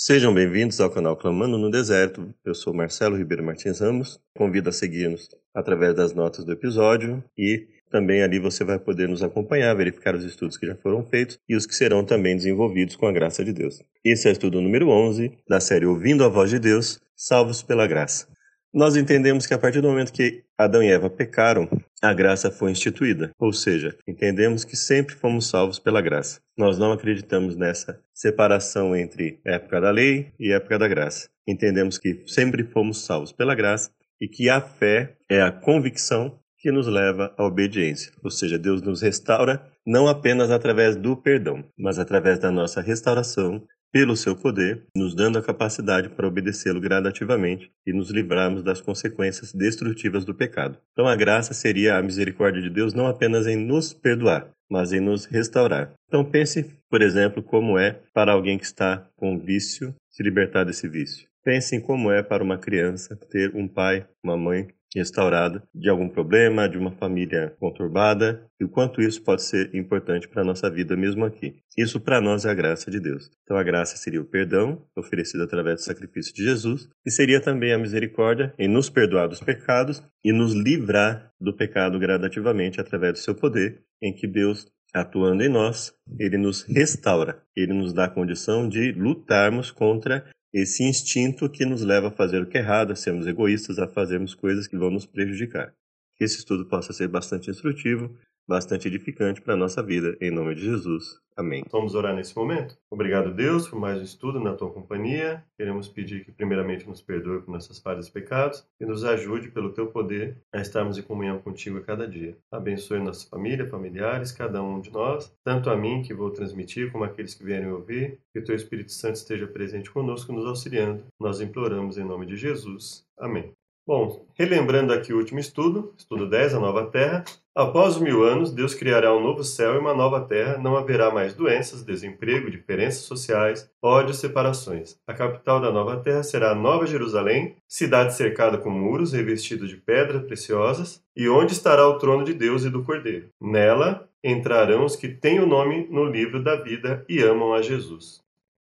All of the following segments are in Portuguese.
Sejam bem-vindos ao canal Clamando no Deserto. Eu sou Marcelo Ribeiro Martins Ramos. Convido a seguir-nos através das notas do episódio e também ali você vai poder nos acompanhar, verificar os estudos que já foram feitos e os que serão também desenvolvidos com a graça de Deus. Esse é o estudo número 11 da série Ouvindo a Voz de Deus, Salvos pela Graça. Nós entendemos que a partir do momento que Adão e Eva pecaram, a graça foi instituída. Ou seja, entendemos que sempre fomos salvos pela graça. Nós não acreditamos nessa separação entre época da lei e época da graça. Entendemos que sempre fomos salvos pela graça e que a fé é a convicção que nos leva à obediência. Ou seja, Deus nos restaura não apenas através do perdão, mas através da nossa restauração pelo seu poder, nos dando a capacidade para obedecê-lo gradativamente e nos livrarmos das consequências destrutivas do pecado. Então, a graça seria a misericórdia de Deus não apenas em nos perdoar, mas em nos restaurar. Então, pense, por exemplo, como é para alguém que está com vício se libertar desse vício. Pense em como é para uma criança ter um pai, uma mãe restaurada de algum problema, de uma família conturbada, e o quanto isso pode ser importante para a nossa vida mesmo aqui. Isso para nós é a graça de Deus. Então a graça seria o perdão oferecido através do sacrifício de Jesus, e seria também a misericórdia em nos perdoar dos pecados e nos livrar do pecado gradativamente através do seu poder, em que Deus atuando em nós, ele nos restaura, ele nos dá a condição de lutarmos contra esse instinto que nos leva a fazer o que é errado, a sermos egoístas, a fazermos coisas que vão nos prejudicar. Que esse estudo possa ser bastante instrutivo, bastante edificante para a nossa vida, em nome de Jesus. Amém. Vamos orar nesse momento? Obrigado, Deus, por mais um estudo na tua companhia. Queremos pedir que, primeiramente, nos perdoe por nossas falhas e pecados e nos ajude, pelo teu poder, a estarmos em comunhão contigo a cada dia. Abençoe nossa família, familiares, cada um de nós, tanto a mim, que vou transmitir, como aqueles que vierem ouvir. Que o teu Espírito Santo esteja presente conosco, nos auxiliando. Nós imploramos em nome de Jesus. Amém. Bom, relembrando aqui o último estudo, estudo 10, a nova terra. Após mil anos, Deus criará um novo céu e uma nova terra. Não haverá mais doenças, desemprego, diferenças sociais, ódio e separações. A capital da nova terra será a Nova Jerusalém, cidade cercada com muros revestidos de pedras preciosas, e onde estará o trono de Deus e do Cordeiro. Nela entrarão os que têm o nome no livro da vida e amam a Jesus.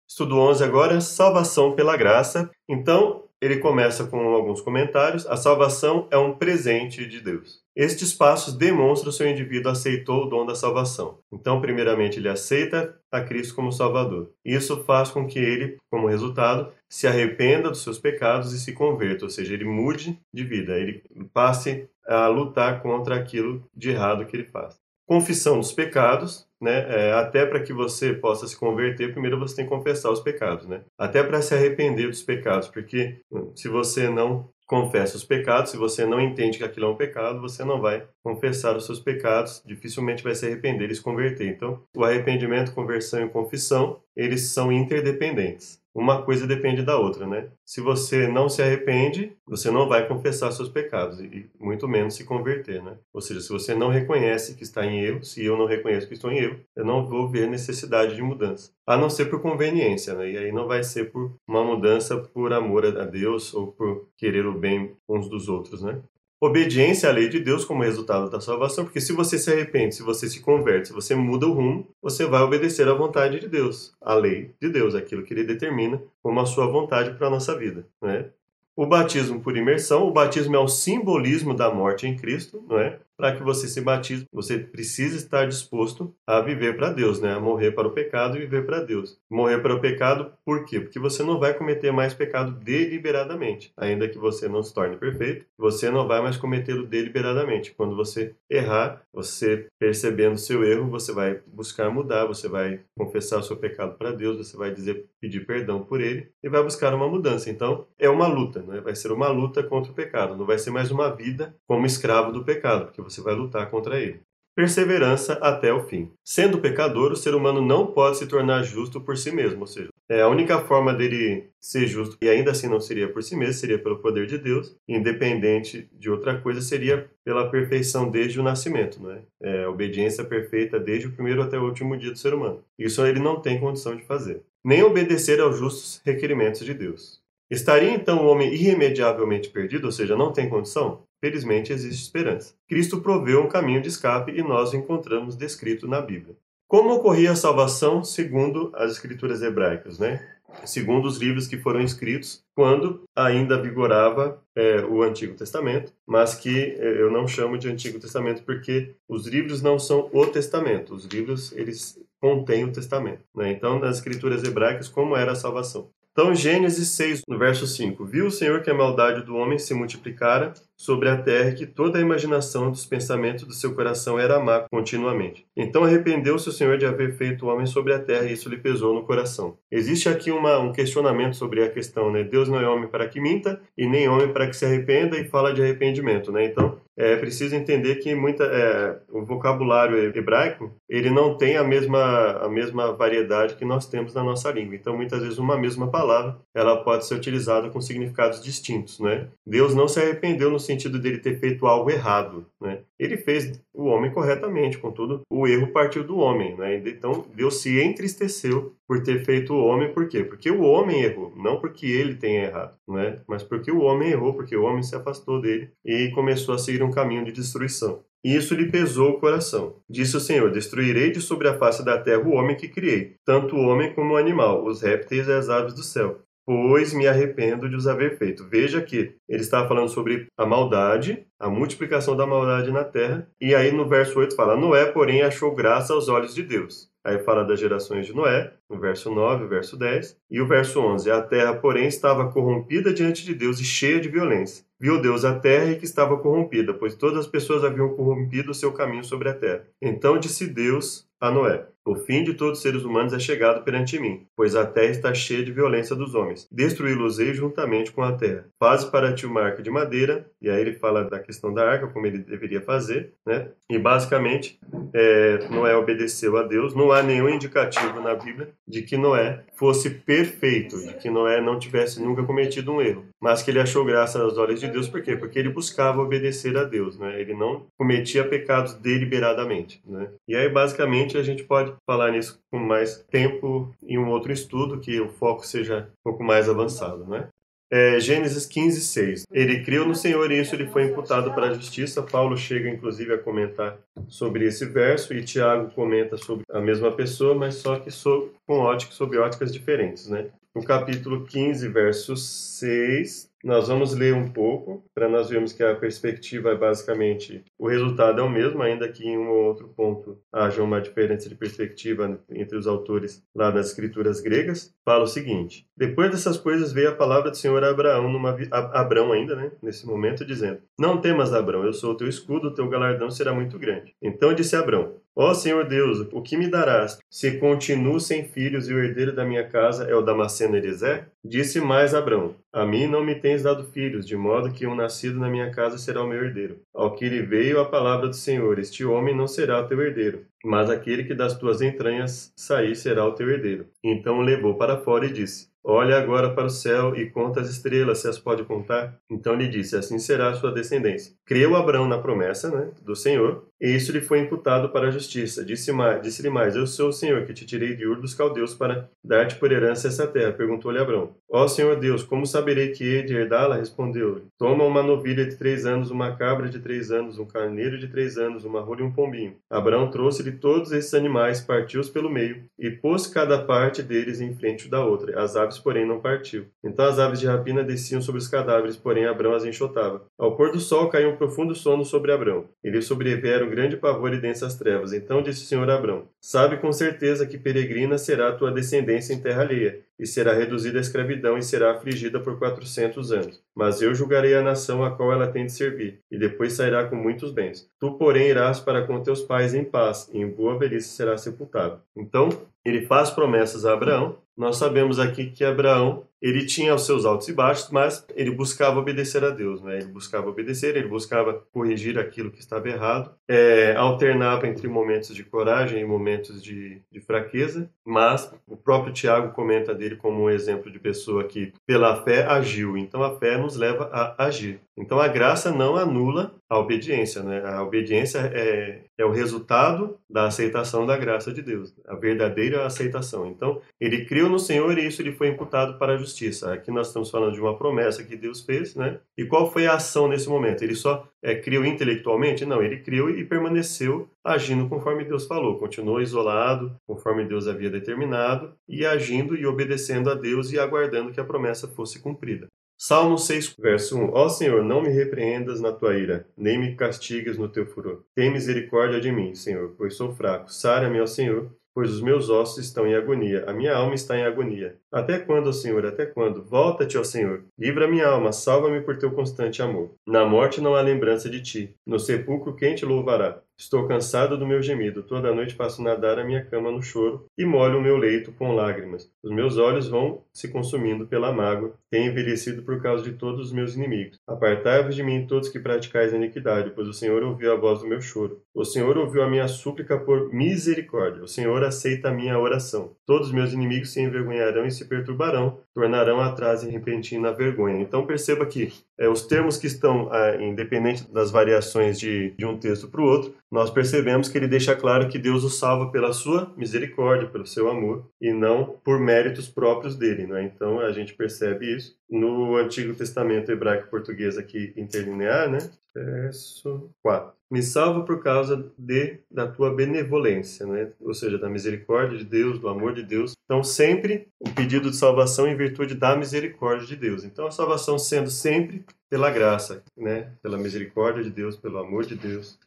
Estudo 11 agora, salvação pela graça. Então, ele começa com alguns comentários. A salvação é um presente de Deus. Estes passos demonstram se o indivíduo aceitou o dom da salvação. Então, primeiramente, ele aceita a Cristo como Salvador. Isso faz com que ele, como resultado, se arrependa dos seus pecados e se converta, ou seja, ele mude de vida, ele passe a lutar contra aquilo de errado que ele faz. Confissão dos pecados, né? É, até para que você possa se converter, primeiro você tem que confessar os pecados, né? Até para se arrepender dos pecados, porque hum, se você não confessa os pecados, se você não entende que aquilo é um pecado, você não vai confessar os seus pecados, dificilmente vai se arrepender e se converter. Então, o arrependimento, conversão e confissão, eles são interdependentes uma coisa depende da outra, né? Se você não se arrepende, você não vai confessar seus pecados e muito menos se converter, né? Ou seja, se você não reconhece que está em erro, se eu não reconheço que estou em erro, eu não vou ver necessidade de mudança. A não ser por conveniência, né? E aí não vai ser por uma mudança por amor a Deus ou por querer o bem uns dos outros, né? Obediência à lei de Deus como resultado da salvação, porque se você se arrepende, se você se converte, se você muda o rumo, você vai obedecer à vontade de Deus, à lei de Deus, aquilo que ele determina como a sua vontade para a nossa vida, né? O batismo por imersão, o batismo é o simbolismo da morte em Cristo, não é? Para que você se batize, você precisa estar disposto a viver para Deus, né? A morrer para o pecado e viver para Deus. Morrer para o pecado, por quê? Porque você não vai cometer mais pecado deliberadamente. Ainda que você não se torne perfeito, você não vai mais cometê-lo deliberadamente. Quando você errar, você percebendo o seu erro, você vai buscar mudar, você vai confessar o seu pecado para Deus, você vai dizer, pedir perdão por ele e vai buscar uma mudança. Então, é uma luta, né? Vai ser uma luta contra o pecado. Não vai ser mais uma vida como escravo do pecado, porque você vai lutar contra ele. Perseverança até o fim. Sendo pecador, o ser humano não pode se tornar justo por si mesmo, ou seja, é a única forma dele ser justo, e ainda assim não seria por si mesmo, seria pelo poder de Deus, independente de outra coisa, seria pela perfeição desde o nascimento, não é? é obediência perfeita desde o primeiro até o último dia do ser humano. Isso ele não tem condição de fazer. Nem obedecer aos justos requerimentos de Deus. Estaria então o homem irremediavelmente perdido, ou seja, não tem condição? Felizmente existe esperança. Cristo proveu um caminho de escape e nós o encontramos descrito na Bíblia. Como ocorria a salvação segundo as escrituras hebraicas, né? segundo os livros que foram escritos quando ainda vigorava é, o Antigo Testamento, mas que é, eu não chamo de Antigo Testamento porque os livros não são o Testamento, os livros eles contêm o Testamento. Né? Então, nas escrituras hebraicas, como era a salvação? Então, Gênesis 6, no verso 5: Viu o Senhor que a maldade do homem se multiplicara sobre a terra que toda a imaginação dos pensamentos do seu coração era má continuamente. Então arrependeu-se o Senhor de haver feito o homem sobre a terra e isso lhe pesou no coração. Existe aqui uma, um questionamento sobre a questão, né? Deus não é homem para que minta e nem homem para que se arrependa e fala de arrependimento, né? Então é preciso entender que muita, é, o vocabulário hebraico ele não tem a mesma, a mesma variedade que nós temos na nossa língua. Então muitas vezes uma mesma palavra ela pode ser utilizada com significados distintos, né? Deus não se arrependeu no sentido dele ter feito algo errado, né? Ele fez o homem corretamente, contudo, o erro partiu do homem, né? Então Deus se entristeceu por ter feito o homem, por quê? Porque o homem errou, não porque ele tenha errado, né? Mas porque o homem errou, porque o homem se afastou dele e começou a seguir um caminho de destruição. E isso lhe pesou o coração. Disse o Senhor: Destruirei de sobre a face da terra o homem que criei, tanto o homem como o animal, os répteis e as aves do céu pois me arrependo de os haver feito. Veja que ele está falando sobre a maldade, a multiplicação da maldade na terra, e aí no verso 8 fala: Noé, porém, achou graça aos olhos de Deus. Aí fala das gerações de Noé, no verso 9, verso 10, e o verso 11: A terra, porém, estava corrompida diante de Deus e cheia de violência. Viu Deus a terra e que estava corrompida, pois todas as pessoas haviam corrompido o seu caminho sobre a terra. Então disse Deus a Noé: O fim de todos os seres humanos é chegado perante mim, pois a terra está cheia de violência dos homens. Destruí-los-ei juntamente com a terra. Faze para ti uma arca de madeira, e aí ele fala da questão da arca, como ele deveria fazer, né? E basicamente, é, Noé obedeceu a Deus. Não há nenhum indicativo na Bíblia de que Noé fosse perfeito, de que Noé não tivesse nunca cometido um erro, mas que ele achou graça aos olhos de Deus, por quê? Porque ele buscava obedecer a Deus, né? Ele não cometia pecados deliberadamente, né? E aí, basicamente, a gente pode falar nisso com mais tempo em um outro estudo, que o foco seja um pouco mais avançado, né? É, Gênesis 15, 6. Ele criou no Senhor e isso lhe foi imputado para a justiça. Paulo chega, inclusive, a comentar sobre esse verso e Tiago comenta sobre a mesma pessoa, mas só que sob, com óticas, sob óticas diferentes, né? No capítulo 15, verso 6, nós vamos ler um pouco para nós vermos que a perspectiva é basicamente o resultado é o mesmo, ainda que em um ou outro ponto haja uma diferença de perspectiva entre os autores lá das escrituras gregas. Fala o seguinte: Depois dessas coisas veio a palavra do Senhor a Abraão, numa a Abraão ainda, né, nesse momento, dizendo: Não temas, Abraão, eu sou o teu escudo, o teu galardão será muito grande. Então disse Abraão: Ó Senhor Deus, o que me darás? Se continuo sem filhos e o herdeiro da minha casa é o Damasceno Eliezer? Disse mais Abrão: A mim não me tens dado filhos, de modo que um nascido na minha casa será o meu herdeiro. Ao que lhe veio a palavra do Senhor: Este homem não será o teu herdeiro, mas aquele que das tuas entranhas sair será o teu herdeiro. Então o levou para fora e disse: Olha agora para o céu e conta as estrelas, se as pode contar. Então lhe disse: Assim será a sua descendência. Creu Abraão na promessa né, do Senhor, e isso lhe foi imputado para a justiça. Disse-lhe mais, disse mais: Eu sou o Senhor que te tirei de Ur dos Caldeus para dar-te por herança essa terra. Perguntou-lhe Abraão: Ó Senhor Deus, como saberei que hei de herdá-la? Respondeu-lhe: Toma uma novilha de três anos, uma cabra de três anos, um carneiro de três anos, uma rola e um pombinho. Abraão trouxe-lhe todos esses animais, partiu-os pelo meio e pôs cada parte deles em frente da outra. As aves porém, não partiu. Então as aves de rapina desciam sobre os cadáveres, porém Abrão as enxotava. Ao pôr do sol caiu um profundo sono sobre Abrão. Ele sobrevieram grande pavor e densas trevas. Então disse o Senhor Abrão: Sabe com certeza que peregrina será a tua descendência em terra alheia, e será reduzida à escravidão e será afligida por quatrocentos anos. Mas eu julgarei a nação a qual ela tem de servir, e depois sairá com muitos bens. Tu, porém, irás para com teus pais em paz, e em boa velhice será sepultado. Então, ele faz promessas a Abraão, nós sabemos aqui que Abraão ele tinha os seus altos e baixos, mas ele buscava obedecer a Deus, né? Ele buscava obedecer, ele buscava corrigir aquilo que estava errado, é, alternava entre momentos de coragem e momentos de, de, fraqueza, mas o próprio Tiago comenta dele como um exemplo de pessoa que, pela fé, agiu. Então a fé nos leva a agir. Então a graça não anula a obediência, né? A obediência é, é o resultado da aceitação da graça de Deus, a verdadeira aceitação. Então, ele criou no Senhor e isso lhe foi imputado para a justiça. Aqui nós estamos falando de uma promessa que Deus fez, né? E qual foi a ação nesse momento? Ele só é, criou intelectualmente? Não, ele criou e permaneceu agindo conforme Deus falou, continuou isolado, conforme Deus havia determinado, e agindo e obedecendo a Deus e aguardando que a promessa fosse cumprida. Salmo 6, verso 1. Ó Senhor, não me repreendas na tua ira, nem me castigues no teu furor. Tem misericórdia de mim, Senhor, pois sou fraco. Sara-me, ó Senhor, pois os meus ossos estão em agonia, a minha alma está em agonia. Até quando, ó Senhor, até quando? Volta-te, ó Senhor. Livra minha alma, salva-me por teu constante amor. Na morte não há lembrança de ti. No sepulcro quem te louvará? Estou cansado do meu gemido, toda noite passo nadar a minha cama no choro e molho o meu leito com lágrimas. Os meus olhos vão se consumindo pela mágoa, tenho envelhecido por causa de todos os meus inimigos. Apartai-vos de mim todos que praticais a iniquidade, pois o Senhor ouviu a voz do meu choro. O Senhor ouviu a minha súplica por misericórdia. O Senhor aceita a minha oração. Todos os meus inimigos se envergonharão e se perturbarão, tornarão atrás em repentina vergonha. Então perceba que é, os termos que estão, é, independente das variações de, de um texto para o outro, nós percebemos que ele deixa claro que Deus o salva pela sua misericórdia, pelo seu amor, e não por méritos próprios dele. Né? Então a gente percebe isso no Antigo Testamento hebraico português aqui interlinear, né? verso 4. Me salva por causa de da tua benevolência, né? ou seja, da misericórdia de Deus, do amor de Deus. Então, sempre o um pedido de salvação em virtude da misericórdia de Deus. Então, a salvação sendo sempre pela graça, né? pela misericórdia de Deus, pelo amor de Deus.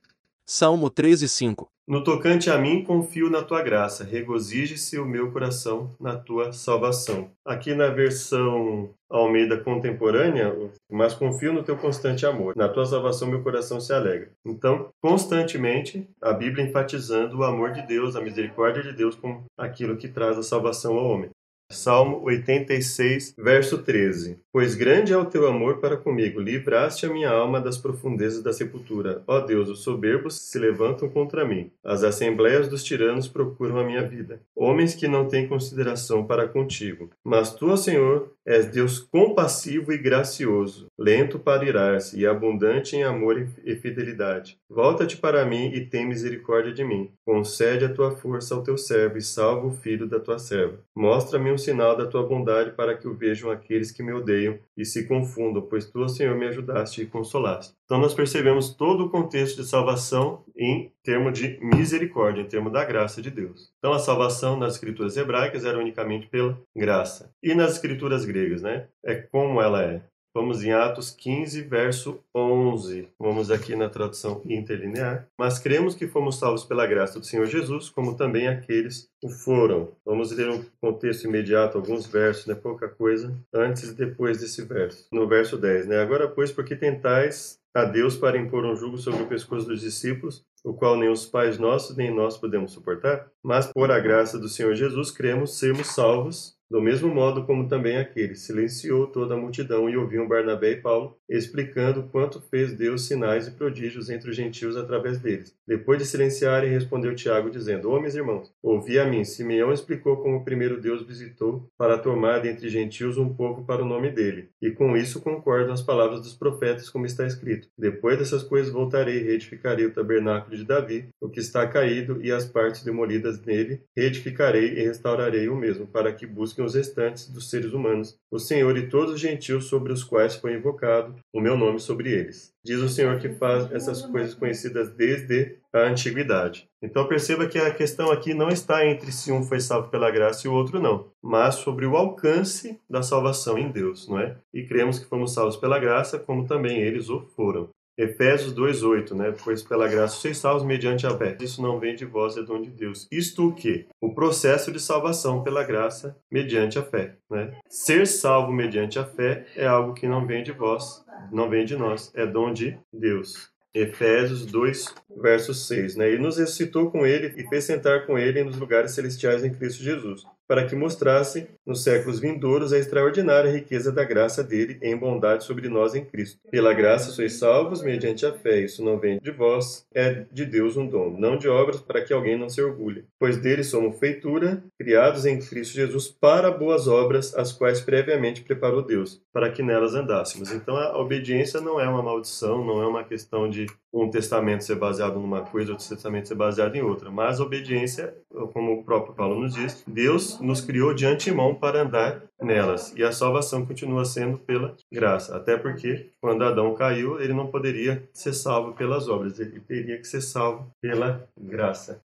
Salmo 3 e 5. No tocante a mim, confio na tua graça, regozije-se o meu coração na tua salvação. Aqui na versão Almeida contemporânea, mas confio no teu constante amor. Na tua salvação, meu coração se alegra. Então, constantemente, a Bíblia enfatizando o amor de Deus, a misericórdia de Deus como aquilo que traz a salvação ao homem. Salmo 86, verso 13. Pois grande é o teu amor para comigo, livraste a minha alma das profundezas da sepultura. Ó Deus, os soberbos se levantam contra mim. As assembleias dos tiranos procuram a minha vida. Homens que não têm consideração para contigo. Mas tu, Senhor, és Deus compassivo e gracioso, lento para irar-se e abundante em amor e fidelidade. Volta-te para mim e tem misericórdia de mim. Concede a tua força ao teu servo e salva o filho da tua serva. Mostra-me um sinal da tua bondade para que o vejam aqueles que me odeiam e se confundam, pois tu, Senhor, me ajudaste e consolaste. Então nós percebemos todo o contexto de salvação em termo de misericórdia, em termo da graça de Deus. Então a salvação nas escrituras hebraicas era unicamente pela graça. E nas escrituras gregas, né? É como ela é. Vamos em Atos 15, verso 11. Vamos aqui na tradução interlinear. Mas cremos que fomos salvos pela graça do Senhor Jesus, como também aqueles o foram. Vamos ler um contexto imediato, alguns versos, né? pouca coisa, antes e depois desse verso. No verso 10, né? Agora, pois, porque tentais a Deus para impor um jugo sobre o pescoço dos discípulos, o qual nem os pais nossos nem nós podemos suportar, mas por a graça do Senhor Jesus cremos sermos salvos do mesmo modo como também aquele silenciou toda a multidão e ouviam Barnabé e Paulo explicando quanto fez Deus sinais e prodígios entre os gentios através deles. Depois de silenciarem, respondeu Tiago, dizendo: Homens irmãos, ouvi a mim. Simeão explicou como o primeiro Deus visitou para tomar dentre gentios um povo para o nome dele. E com isso concordam as palavras dos profetas, como está escrito: Depois dessas coisas voltarei e reedificarei o tabernáculo de Davi, o que está caído, e as partes demolidas nele, reedificarei e restaurarei o mesmo, para que busquem os restantes dos seres humanos, o Senhor e todos os gentios sobre os quais foi invocado o meu nome sobre eles. Diz o Senhor que faz essas coisas conhecidas desde a antiguidade. Então perceba que a questão aqui não está entre se um foi salvo pela graça e o outro não, mas sobre o alcance da salvação em Deus, não é? E cremos que fomos salvos pela graça, como também eles o foram. Efésios 2:8, né? Pois pela graça sois salvos mediante a fé. Isso não vem de vós, é dom de Deus. Isto o quê? O processo de salvação pela graça mediante a fé, né? Ser salvo mediante a fé é algo que não vem de vós, não vem de nós, é dom de Deus. Efésios 2, verso 6, né? E nos ressuscitou com ele e fez sentar com ele nos lugares celestiais em Cristo Jesus para que mostrasse nos séculos vindouros a extraordinária riqueza da graça dele em bondade sobre nós em Cristo. Pela graça sois salvos mediante a fé. Isso não vem de vós, é de Deus um dom, não de obras para que alguém não se orgulhe. Pois dele somos feitura, criados em Cristo Jesus para boas obras, as quais previamente preparou Deus, para que nelas andássemos. Então a obediência não é uma maldição, não é uma questão de um testamento ser baseado numa coisa, outro testamento ser baseado em outra. Mas a obediência, como o próprio Paulo nos diz, Deus nos criou de antemão para andar nelas. E a salvação continua sendo pela graça. Até porque, quando Adão caiu, ele não poderia ser salvo pelas obras, ele teria que ser salvo pela graça.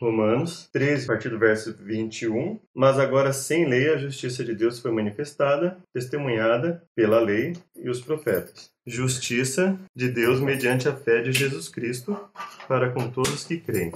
Romanos 13, a partir do verso 21. Mas agora, sem lei, a justiça de Deus foi manifestada, testemunhada pela lei e os profetas. Justiça de Deus mediante a fé de Jesus Cristo para com todos que creem.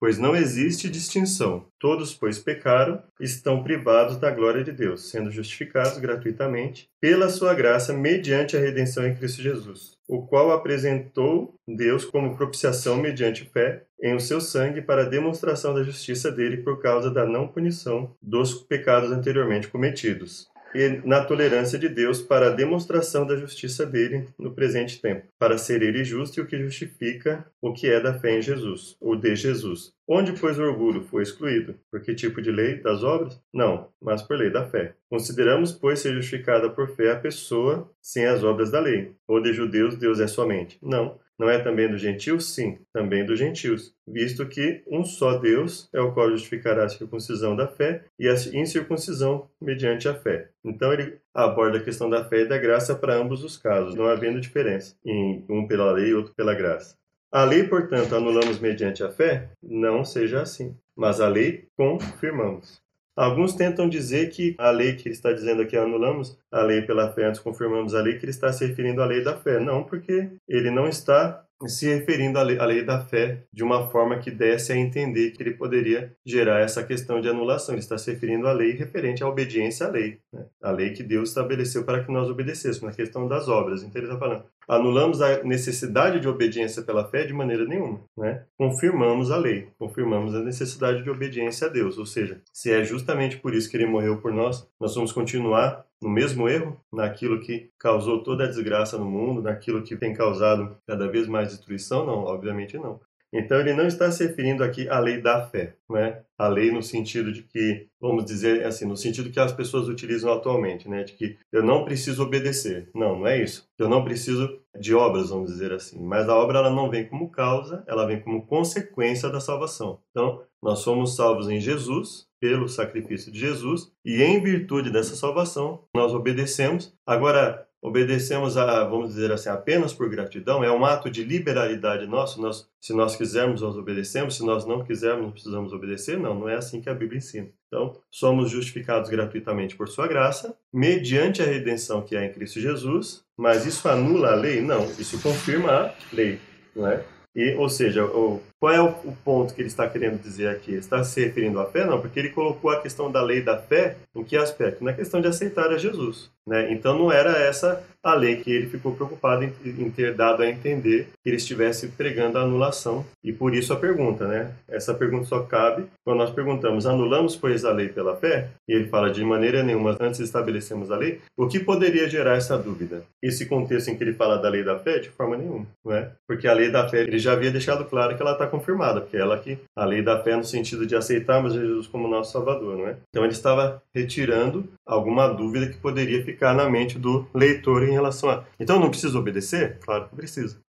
Pois não existe distinção. Todos, pois, pecaram, estão privados da glória de Deus, sendo justificados gratuitamente pela sua graça mediante a redenção em Cristo Jesus, o qual apresentou Deus como propiciação mediante fé em o seu sangue para demonstração da justiça dele por causa da não punição dos pecados anteriormente cometidos e na tolerância de Deus para a demonstração da justiça dele no presente tempo, para ser ele justo e o que justifica o que é da fé em Jesus, ou de Jesus. Onde, pois, o orgulho foi excluído? Por que tipo de lei? Das obras? Não, mas por lei da fé. Consideramos, pois, ser justificada por fé a pessoa sem as obras da lei. Ou de judeus, Deus é somente. Não, não é também dos gentios? Sim, também dos gentios, visto que um só Deus é o qual justificará a circuncisão da fé e a incircuncisão mediante a fé. Então ele aborda a questão da fé e da graça para ambos os casos, não havendo diferença em um pela lei e outro pela graça. A lei, portanto, anulamos mediante a fé? Não seja assim, mas a lei confirmamos. Alguns tentam dizer que a lei que ele está dizendo aqui, anulamos a lei pela fé, antes confirmamos a lei, que ele está se referindo à lei da fé. Não, porque ele não está se referindo à lei, à lei, da fé de uma forma que desse a entender que ele poderia gerar essa questão de anulação. Ele está se referindo à lei referente à obediência à lei, né? a lei que Deus estabeleceu para que nós obedecêssemos, na questão das obras. Então ele está falando, anulamos a necessidade de obediência pela fé de maneira nenhuma, né? confirmamos a lei, confirmamos a necessidade de obediência a Deus, ou seja, se é justamente por isso que ele morreu por nós, nós vamos continuar no mesmo erro, naquilo que causou toda a desgraça no mundo, naquilo que tem causado cada vez mais destruição? Não, obviamente não. Então ele não está se referindo aqui à lei da fé, né? A lei no sentido de que, vamos dizer assim, no sentido que as pessoas utilizam atualmente, né? De que eu não preciso obedecer. Não, não é isso. Eu não preciso de obras, vamos dizer assim. Mas a obra ela não vem como causa, ela vem como consequência da salvação. Então, nós somos salvos em Jesus, pelo sacrifício de Jesus, e em virtude dessa salvação, nós obedecemos. Agora, obedecemos a, vamos dizer assim, apenas por gratidão, é um ato de liberalidade nosso, nós, se nós quisermos, nós obedecemos, se nós não quisermos, não precisamos obedecer, não, não é assim que a Bíblia ensina. Então, somos justificados gratuitamente por sua graça, mediante a redenção que há em Cristo Jesus, mas isso anula a lei? Não, isso confirma a lei, não é? E, ou seja, o, qual é o, o, ponto que ele está querendo dizer aqui? Está se referindo à fé? Não, porque ele colocou a questão da lei da fé em que aspecto? Na questão de aceitar a Jesus. Né? Então não era essa a lei que ele ficou preocupado em, ter dado a entender que ele estivesse pregando a anulação. E por isso a pergunta, né? Essa pergunta só cabe quando nós perguntamos: anulamos, pois, a lei pela fé? E ele fala: de maneira nenhuma, antes estabelecemos a lei. O que poderia gerar essa dúvida? Esse contexto em que ele fala da lei da fé? De forma nenhuma, não é? Porque a lei da fé, ele já havia deixado claro que ela está confirmada, porque ela que a lei da fé no sentido de aceitarmos Jesus como nosso Salvador, não é? Então ele estava retirando alguma dúvida que poderia ficar na mente do leitor em relação a. Então não precisa obedecer? Claro que precisa.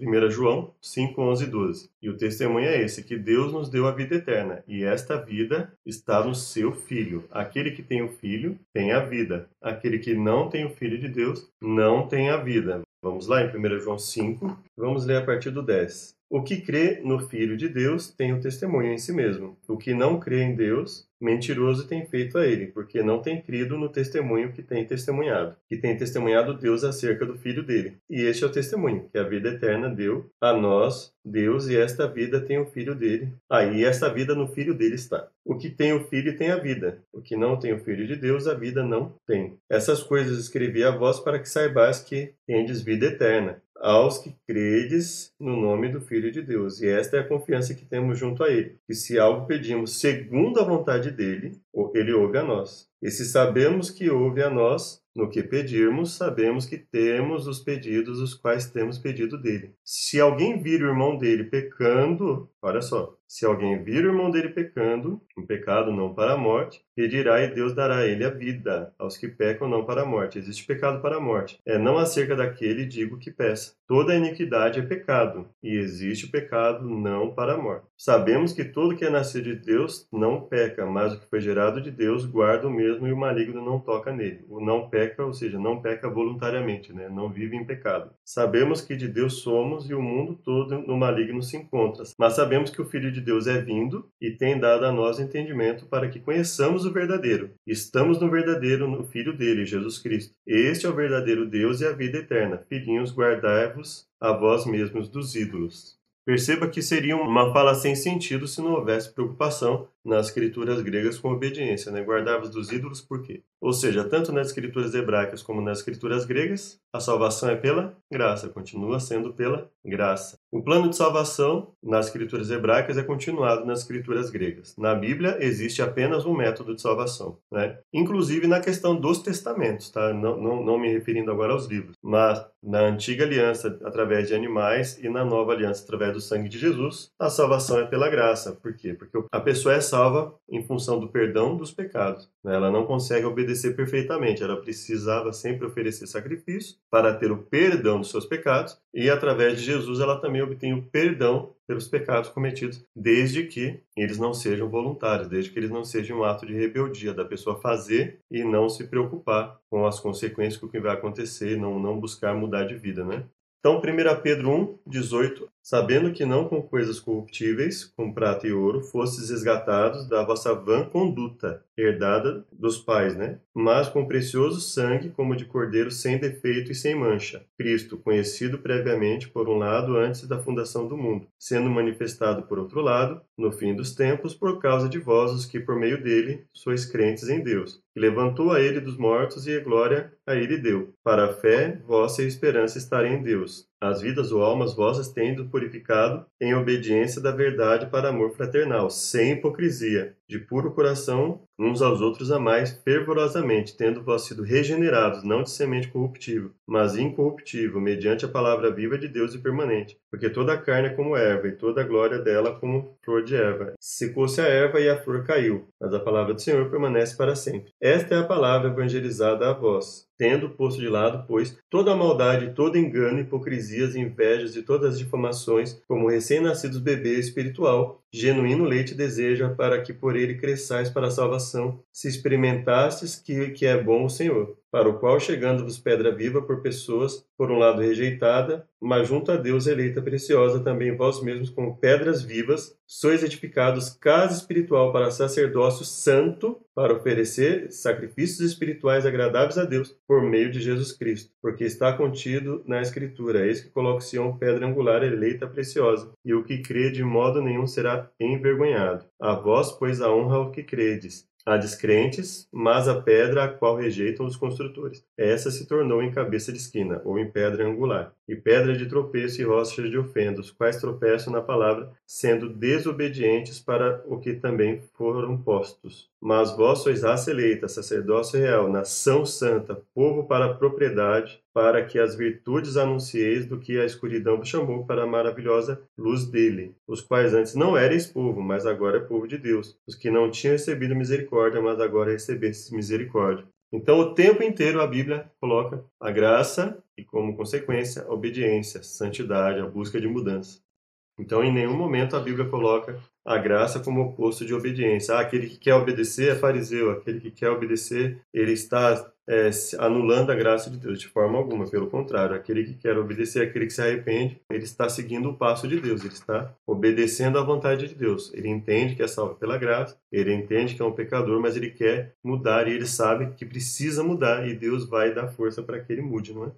1 João 5, 11 e 12. E o testemunho é esse, que Deus nos deu a vida eterna, e esta vida está no seu Filho. Aquele que tem o Filho tem a vida. Aquele que não tem o Filho de Deus não tem a vida. Vamos lá em 1 João 5, vamos ler a partir do 10. O que crê no Filho de Deus tem o testemunho em si mesmo. O que não crê em Deus, mentiroso tem feito a ele, porque não tem crido no testemunho que tem testemunhado, que tem testemunhado Deus acerca do Filho dele. E este é o testemunho, que a vida eterna deu a nós, Deus, e esta vida tem o Filho dele. Aí ah, esta vida no Filho dele está. O que tem o Filho tem a vida. O que não tem o Filho de Deus, a vida não tem. Essas coisas escrevi a vós para que saibais que tendes vida eterna aos que credes no nome do Filho de Deus. E esta é a confiança que temos junto a Ele, que se algo pedimos segundo a vontade dele, ele ouve a nós. E se sabemos que ouve a nós, no que pedirmos, sabemos que temos os pedidos os quais temos pedido dele. Se alguém vir o irmão dele pecando, olha só, se alguém vir o irmão dele pecando, um pecado não para a morte, pedirá e Deus dará a ele a vida, aos que pecam não para a morte. Existe pecado para a morte. É não acerca daquele digo que peça. Toda iniquidade é pecado, e existe pecado não para a morte. Sabemos que todo que é nascido de Deus não peca, mas o que foi gerado de Deus guarda o mesmo e o maligno não toca nele. O não peca, ou seja, não peca voluntariamente, né? não vive em pecado. Sabemos que de Deus somos e o mundo todo no maligno se encontra, mas sabemos que o Filho de Deus é vindo e tem dado a nós entendimento para que conheçamos o verdadeiro. Estamos no verdadeiro, no Filho dele, Jesus Cristo. Este é o verdadeiro Deus e a vida eterna. Filhinhos, guardai-vos a vós mesmos dos ídolos. Perceba que seria uma fala sem sentido se não houvesse preocupação nas escrituras gregas com obediência, né? Guardar-vos dos ídolos por quê? Ou seja, tanto nas escrituras hebraicas como nas escrituras gregas, a salvação é pela graça, continua sendo pela graça. O plano de salvação nas escrituras hebraicas é continuado nas escrituras gregas. Na Bíblia existe apenas um método de salvação, né? Inclusive na questão dos testamentos, tá? Não, não, não me referindo agora aos livros, mas na antiga aliança através de animais e na nova aliança através do sangue de Jesus, a salvação é pela graça. Por quê? Porque a pessoa é salva em função do perdão dos pecados. Né? Ela não consegue obedecer perfeitamente, ela precisava sempre oferecer sacrifício para ter o perdão dos seus pecados e através de Jesus ela também obtém o perdão pelos pecados cometidos, desde que eles não sejam voluntários, desde que eles não sejam um ato de rebeldia da pessoa fazer e não se preocupar com as consequências com o que vai acontecer, não, não buscar mudar de vida, né? Então, 1 Pedro 1, 18 sabendo que não com coisas corruptíveis, com prata e ouro, fostes resgatados da vossa vã conduta, herdada dos pais, né? Mas com precioso sangue, como de cordeiro sem defeito e sem mancha. Cristo, conhecido previamente, por um lado, antes da fundação do mundo, sendo manifestado por outro lado, no fim dos tempos, por causa de vós, os que por meio dele sois crentes em Deus, que levantou a ele dos mortos e a glória a ele deu, para a fé, vossa esperança estarem em Deus as vidas ou almas vossas tendo purificado em obediência da verdade para amor fraternal, sem hipocrisia, de puro coração, uns aos outros amais fervorosamente, tendo vós sido regenerados, não de semente corruptível, mas incorruptível, mediante a palavra viva de Deus e permanente. Porque toda a carne é como erva, e toda a glória dela como flor de erva. Secou-se a erva e a flor caiu, mas a palavra do Senhor permanece para sempre. Esta é a palavra evangelizada a vós tendo posto de lado, pois, toda a maldade, todo engano, hipocrisias, invejas e todas as difamações, como recém-nascidos bebê espiritual, genuíno leite deseja, para que por ele cresçais para a salvação, se experimentastes que, que é bom o Senhor para o qual chegando-vos pedra viva por pessoas, por um lado rejeitada, mas junto a Deus eleita preciosa também vós mesmos como pedras vivas, sois edificados casa espiritual para sacerdócio santo, para oferecer sacrifícios espirituais agradáveis a Deus por meio de Jesus Cristo, porque está contido na Escritura, eis que coloca Sião pedra angular eleita preciosa, e o que crê de modo nenhum será envergonhado. A vós, pois, a honra ao que credes, Há descrentes, mas a pedra a qual rejeitam os construtores. Essa se tornou em cabeça de esquina, ou em pedra angular, e pedra de tropeço e rochas de ofenda, quais tropeçam na palavra, sendo desobedientes para o que também foram postos. Mas vós sois raça eleita, sacerdócio real, nação santa, povo para a propriedade, para que as virtudes anuncieis do que a escuridão vos chamou para a maravilhosa luz dele, os quais antes não erais povo, mas agora é povo de Deus, os que não tinham recebido misericórdia, mas agora recebestes misericórdia. Então, o tempo inteiro a Bíblia coloca a graça e, como consequência, a obediência, a santidade, a busca de mudança. Então, em nenhum momento a Bíblia coloca a graça como oposto de obediência. Ah, aquele que quer obedecer é fariseu, aquele que quer obedecer, ele está é, anulando a graça de Deus de forma alguma. Pelo contrário, aquele que quer obedecer, aquele que se arrepende, ele está seguindo o passo de Deus, ele está obedecendo à vontade de Deus. Ele entende que é salvo pela graça, ele entende que é um pecador, mas ele quer mudar e ele sabe que precisa mudar e Deus vai dar força para que ele mude, não é?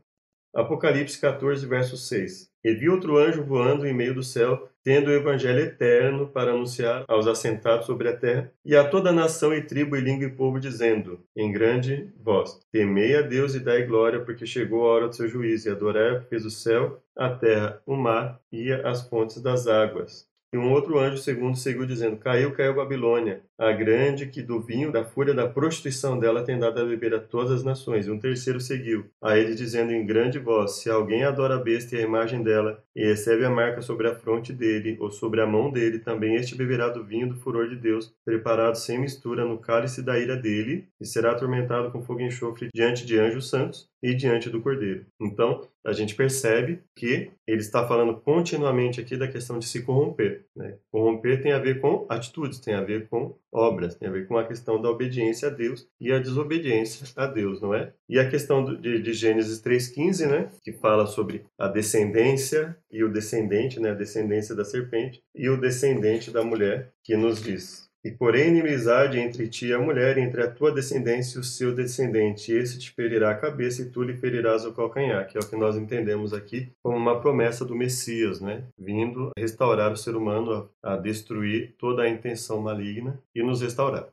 Apocalipse 14, verso 6. E vi outro anjo voando em meio do céu, tendo o evangelho eterno para anunciar aos assentados sobre a terra e a toda nação e tribo e língua e povo, dizendo, em grande voz: Temei a Deus e dai glória, porque chegou a hora do seu juízo, e adorai fez o céu, a terra, o mar e as fontes das águas. E um outro anjo segundo seguiu dizendo: Caiu, caiu Babilônia, a grande que do vinho da fúria da prostituição dela tem dado a beber a todas as nações. E um terceiro seguiu a ele dizendo em grande voz: Se alguém adora a besta e a imagem dela e recebe a marca sobre a fronte dele ou sobre a mão dele, também este beberá do vinho do furor de Deus, preparado sem mistura no cálice da ira dele, e será atormentado com fogo e enxofre diante de anjos santos e diante do Cordeiro. Então, a gente percebe que ele está falando continuamente aqui da questão de se corromper. Né? Corromper tem a ver com atitudes, tem a ver com obras, tem a ver com a questão da obediência a Deus e a desobediência a Deus, não é? E a questão de, de Gênesis 3,15, né? que fala sobre a descendência e o descendente, né? a descendência da serpente e o descendente da mulher, que nos diz e porém inimizade entre ti e a mulher, entre a tua descendência e o seu descendente. Esse te ferirá a cabeça e tu lhe ferirás o calcanhar, que é o que nós entendemos aqui como uma promessa do Messias, né? Vindo restaurar o ser humano, a, destruir toda a intenção maligna e nos restaurar.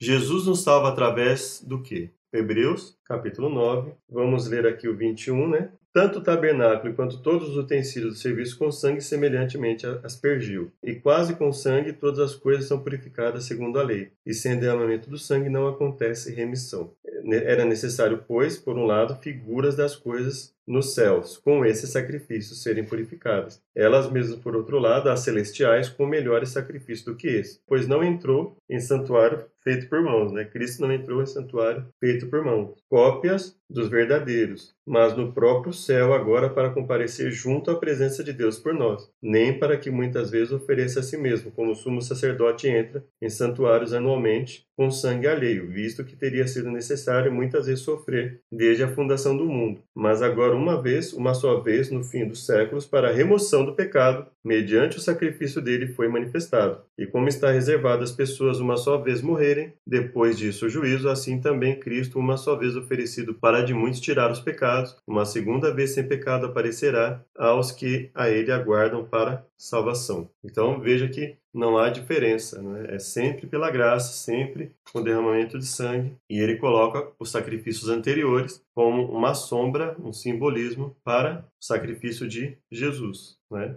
Jesus nos salva através do quê? Hebreus, capítulo 9. Vamos ler aqui o 21, né? Tanto o tabernáculo quanto todos os utensílios do serviço com sangue semelhantemente aspergiu. E quase com sangue todas as coisas são purificadas segundo a lei. E sem derramamento do sangue não acontece remissão. Era necessário, pois, por um lado, figuras das coisas nos céus, com esses sacrifícios serem purificadas. Elas mesmas, por outro lado, as celestiais, com melhores sacrifícios do que esse, pois não entrou em santuário feito por mãos, né? Cristo não entrou em santuário feito por mãos. Cópias dos verdadeiros, mas no próprio céu agora para comparecer junto à presença de Deus por nós, nem para que muitas vezes ofereça a si mesmo, como o sumo sacerdote entra em santuários anualmente com sangue alheio, visto que teria sido necessário muitas vezes sofrer desde a fundação do mundo, mas agora uma vez, uma só vez no fim dos séculos para a remoção do pecado, mediante o sacrifício dele foi manifestado. E como está reservado às pessoas uma só vez morrerem, depois disso o juízo, assim também Cristo uma só vez oferecido para de muitos tirar os pecados, uma segunda vez sem pecado aparecerá aos que a ele aguardam para salvação. Então veja que não há diferença, né? é sempre pela graça, sempre com derramamento de sangue, e ele coloca os sacrifícios anteriores como uma sombra, um simbolismo para o sacrifício de Jesus. Né?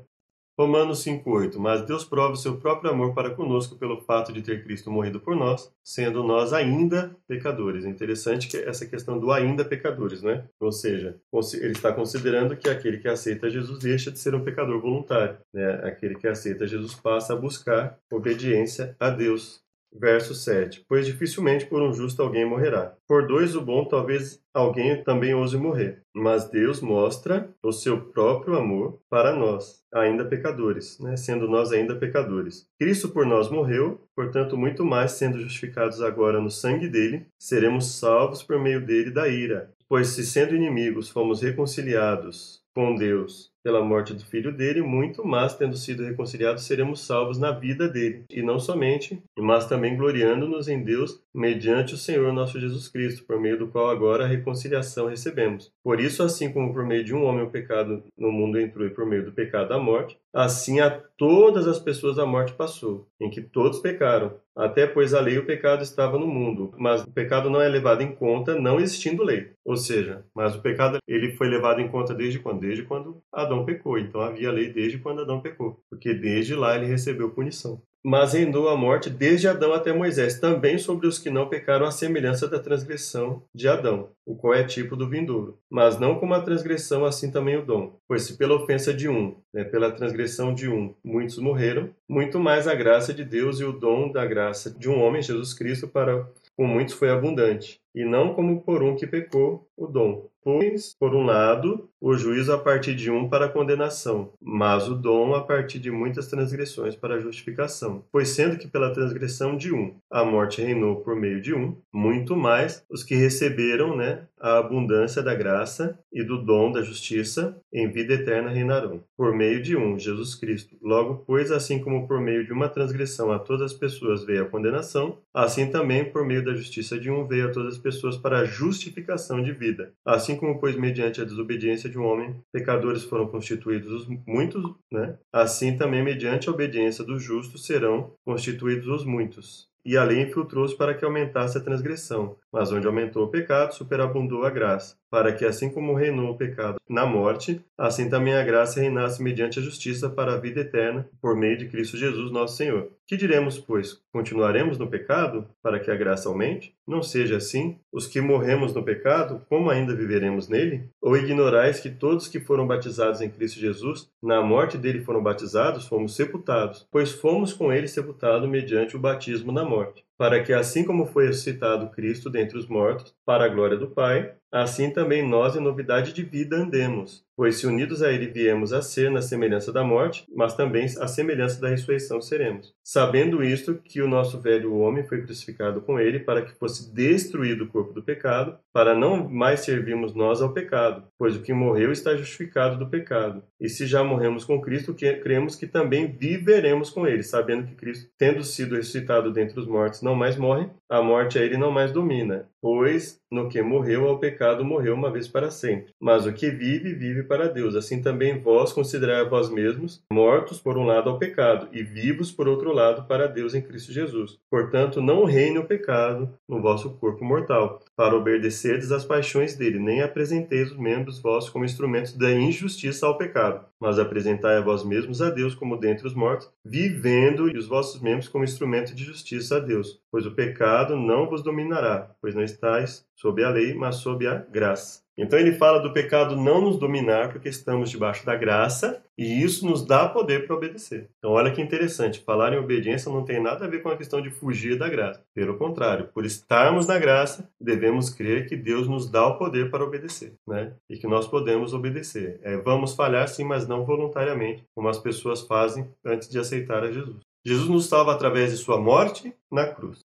Romanos 5,8 Mas Deus prova o seu próprio amor para conosco pelo fato de ter Cristo morrido por nós, sendo nós ainda pecadores. É interessante que essa questão do ainda pecadores, né? Ou seja, ele está considerando que aquele que aceita Jesus deixa de ser um pecador voluntário, né? Aquele que aceita Jesus passa a buscar obediência a Deus Verso 7. Pois dificilmente por um justo alguém morrerá. Por dois o bom talvez alguém também ouse morrer. Mas Deus mostra o seu próprio amor para nós, ainda pecadores, né? sendo nós ainda pecadores. Cristo por nós morreu, portanto, muito mais sendo justificados agora no sangue dele, seremos salvos por meio dele da ira. Pois se sendo inimigos fomos reconciliados com Deus pela morte do filho dele, muito mais tendo sido reconciliados, seremos salvos na vida dele. E não somente, mas também gloriando-nos em Deus mediante o Senhor nosso Jesus Cristo, por meio do qual agora a reconciliação recebemos. Por isso, assim como por meio de um homem o pecado no mundo entrou e por meio do pecado a morte, assim a todas as pessoas a morte passou, em que todos pecaram. Até pois a lei o pecado estava no mundo, mas o pecado não é levado em conta não existindo lei. Ou seja, mas o pecado ele foi levado em conta desde quando? Desde quando Adão pecou. Então havia lei desde quando Adão pecou, porque desde lá ele recebeu punição mas reinou a morte desde Adão até Moisés, também sobre os que não pecaram à semelhança da transgressão de Adão, o qual é tipo do vindouro. Mas não como a transgressão, assim também o dom. Pois se pela ofensa de um, né, pela transgressão de um, muitos morreram, muito mais a graça de Deus e o dom da graça de um homem, Jesus Cristo, para com muitos foi abundante, e não como por um que pecou o dom. Pois, por um lado, o juízo a partir de um para a condenação, mas o dom a partir de muitas transgressões para a justificação. Pois sendo que pela transgressão de um a morte reinou por meio de um, muito mais os que receberam né, a abundância da graça e do dom da justiça em vida eterna reinarão, por meio de um, Jesus Cristo. Logo, pois, assim como por meio de uma transgressão a todas as pessoas veio a condenação, assim também por meio da justiça de um veio a todas as pessoas para a justificação de vida. Assim como, pois, mediante a desobediência de um homem, pecadores foram constituídos os muitos, né? assim também mediante a obediência do justo serão constituídos os muitos e a lei infiltrou-se para que aumentasse a transgressão. Mas onde aumentou o pecado, superabundou a graça, para que assim como reinou o pecado na morte, assim também a graça reinasse mediante a justiça para a vida eterna, por meio de Cristo Jesus, nosso Senhor. Que diremos, pois? Continuaremos no pecado para que a graça aumente? Não seja assim. Os que morremos no pecado, como ainda viveremos nele? Ou ignorais que todos que foram batizados em Cristo Jesus, na morte dele foram batizados, fomos sepultados, pois fomos com ele sepultados mediante o batismo na morte para que, assim como foi ressuscitado Cristo dentre os mortos, para a glória do Pai, assim também nós, em novidade de vida, andemos. Pois se unidos a Ele viemos a ser na semelhança da morte, mas também a semelhança da ressurreição seremos. Sabendo isto, que o nosso velho homem foi crucificado com Ele para que fosse destruído o corpo do pecado, para não mais servirmos nós ao pecado, pois o que morreu está justificado do pecado. E se já morremos com Cristo, cremos que também viveremos com Ele, sabendo que Cristo, tendo sido ressuscitado dentre os mortos, não mais morre, a morte a Ele não mais domina. Pois no que morreu ao pecado morreu uma vez para sempre. Mas o que vive, vive para Deus. Assim também vós considerai a vós mesmos mortos por um lado ao pecado e vivos por outro lado para Deus em Cristo Jesus. Portanto, não reine o pecado no vosso corpo mortal, para obedecerdes às paixões dele, nem apresenteis os membros vossos como instrumentos da injustiça ao pecado, mas apresentai a vós mesmos a Deus como dentre os mortos, vivendo e os vossos membros como instrumento de justiça a Deus. Pois o pecado não vos dominará, pois não estáis sob a lei, mas sob a graça. Então ele fala do pecado não nos dominar porque estamos debaixo da graça e isso nos dá poder para obedecer. Então olha que interessante, falar em obediência não tem nada a ver com a questão de fugir da graça. Pelo contrário, por estarmos na graça, devemos crer que Deus nos dá o poder para obedecer, né? E que nós podemos obedecer. É, vamos falhar sim, mas não voluntariamente, como as pessoas fazem antes de aceitar a Jesus. Jesus nos salva através de sua morte na cruz.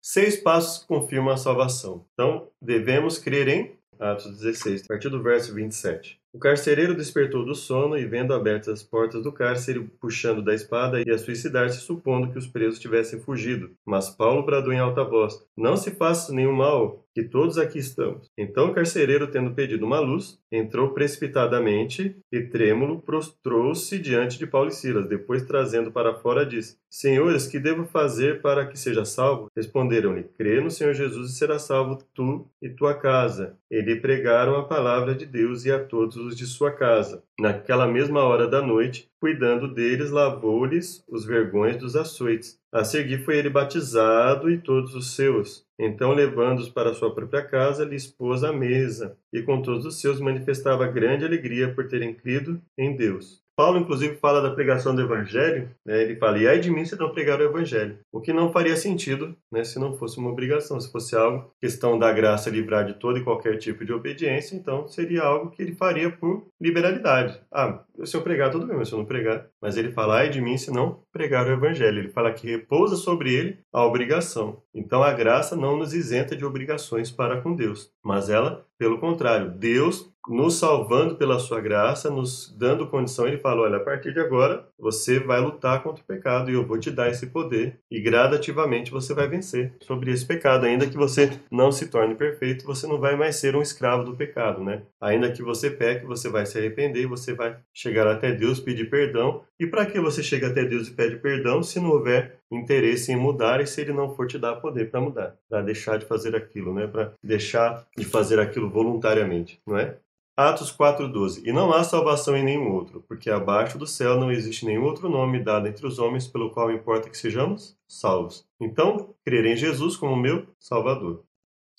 Seis passos que confirmam a salvação. Então, devemos crer em Atos 16, a partir do verso 27. O carcereiro despertou do sono e, vendo abertas as portas do cárcere, puxando da espada, ia suicidar-se, supondo que os presos tivessem fugido. Mas Paulo bradou em alta voz: Não se faça nenhum mal, que todos aqui estamos. Então o carcereiro, tendo pedido uma luz, entrou precipitadamente e, trêmulo, prostrou-se diante de Paulo e Silas. Depois, trazendo para fora, disse: Senhores, que devo fazer para que seja salvo? Responderam-lhe: Crê no Senhor Jesus e será salvo tu e tua casa. E lhe pregaram a palavra de Deus e a todos os de sua casa. Naquela mesma hora da noite, cuidando deles, lavou-lhes os vergões dos açoites. A seguir foi ele batizado e todos os seus. Então, levando-os para sua própria casa, lhe expôs a mesa, e com todos os seus manifestava grande alegria por terem crido em Deus. Paulo, inclusive, fala da pregação do Evangelho, né? ele fala, e ai de mim se não pregar o Evangelho. O que não faria sentido né, se não fosse uma obrigação, se fosse algo, questão da graça livrar de todo e qualquer tipo de obediência, então seria algo que ele faria por liberalidade. Ah, se eu pregar, tudo bem, mas se eu não pregar. Mas ele fala, ai de mim se não pregar o Evangelho. Ele fala que repousa sobre ele a obrigação. Então a graça não nos isenta de obrigações para com Deus, mas ela, pelo contrário, Deus nos salvando pela sua graça, nos dando condição, ele fala: olha, a partir de agora você vai lutar contra o pecado e eu vou te dar esse poder e gradativamente você vai vencer sobre esse pecado. Ainda que você não se torne perfeito, você não vai mais ser um escravo do pecado, né? Ainda que você peque, você vai se arrepender, você vai chegar até Deus, pedir perdão. E para que você chegue até Deus e pede perdão se não houver interesse em mudar e se ele não for te dar poder para mudar, para deixar de fazer aquilo, né? Para deixar de fazer aquilo voluntariamente, não é? Atos 4,12 E não há salvação em nenhum outro, porque abaixo do céu não existe nenhum outro nome dado entre os homens pelo qual importa que sejamos salvos. Então, crer em Jesus como meu Salvador.